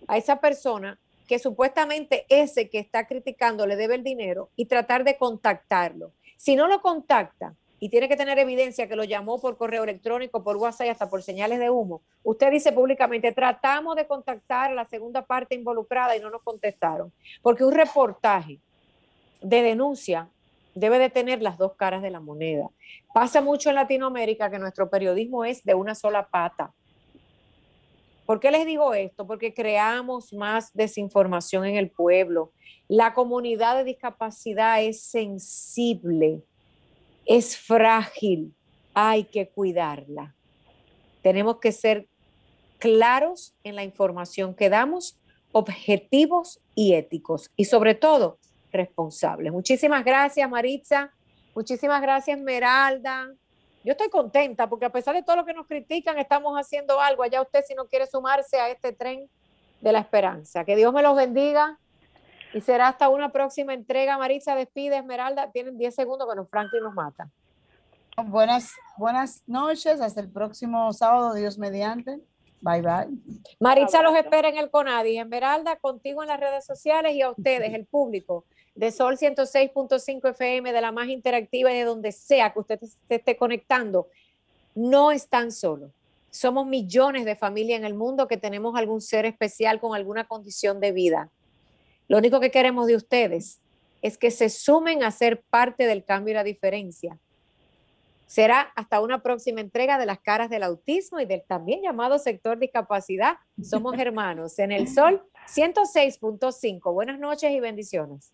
a esa persona que supuestamente ese que está criticando le debe el dinero y tratar de contactarlo. Si no lo contacta y tiene que tener evidencia que lo llamó por correo electrónico, por WhatsApp hasta por señales de humo, usted dice públicamente, tratamos de contactar a la segunda parte involucrada y no nos contestaron. Porque un reportaje de denuncia debe de tener las dos caras de la moneda. Pasa mucho en Latinoamérica que nuestro periodismo es de una sola pata ¿Por qué les digo esto? Porque creamos más desinformación en el pueblo. La comunidad de discapacidad es sensible, es frágil, hay que cuidarla. Tenemos que ser claros en la información que damos, objetivos y éticos y sobre todo responsables. Muchísimas gracias Maritza, muchísimas gracias Meralda, yo estoy contenta porque a pesar de todo lo que nos critican, estamos haciendo algo. Allá usted si no quiere sumarse a este tren de la esperanza. Que Dios me los bendiga y será hasta una próxima entrega. Marisa, despide, Esmeralda. Tienen 10 segundos, bueno, Franklin nos mata. Buenas, buenas noches, hasta el próximo sábado, Dios mediante. Bye bye. Maritza los espera en el CONADI. Esmeralda, contigo en las redes sociales y a ustedes, el público de Sol 106.5 FM, de la más interactiva y de donde sea que usted se esté conectando, no están solos. Somos millones de familias en el mundo que tenemos algún ser especial con alguna condición de vida. Lo único que queremos de ustedes es que se sumen a ser parte del cambio y la diferencia. Será hasta una próxima entrega de las caras del autismo y del también llamado sector discapacidad. Somos *laughs* hermanos en el Sol 106.5. Buenas noches y bendiciones.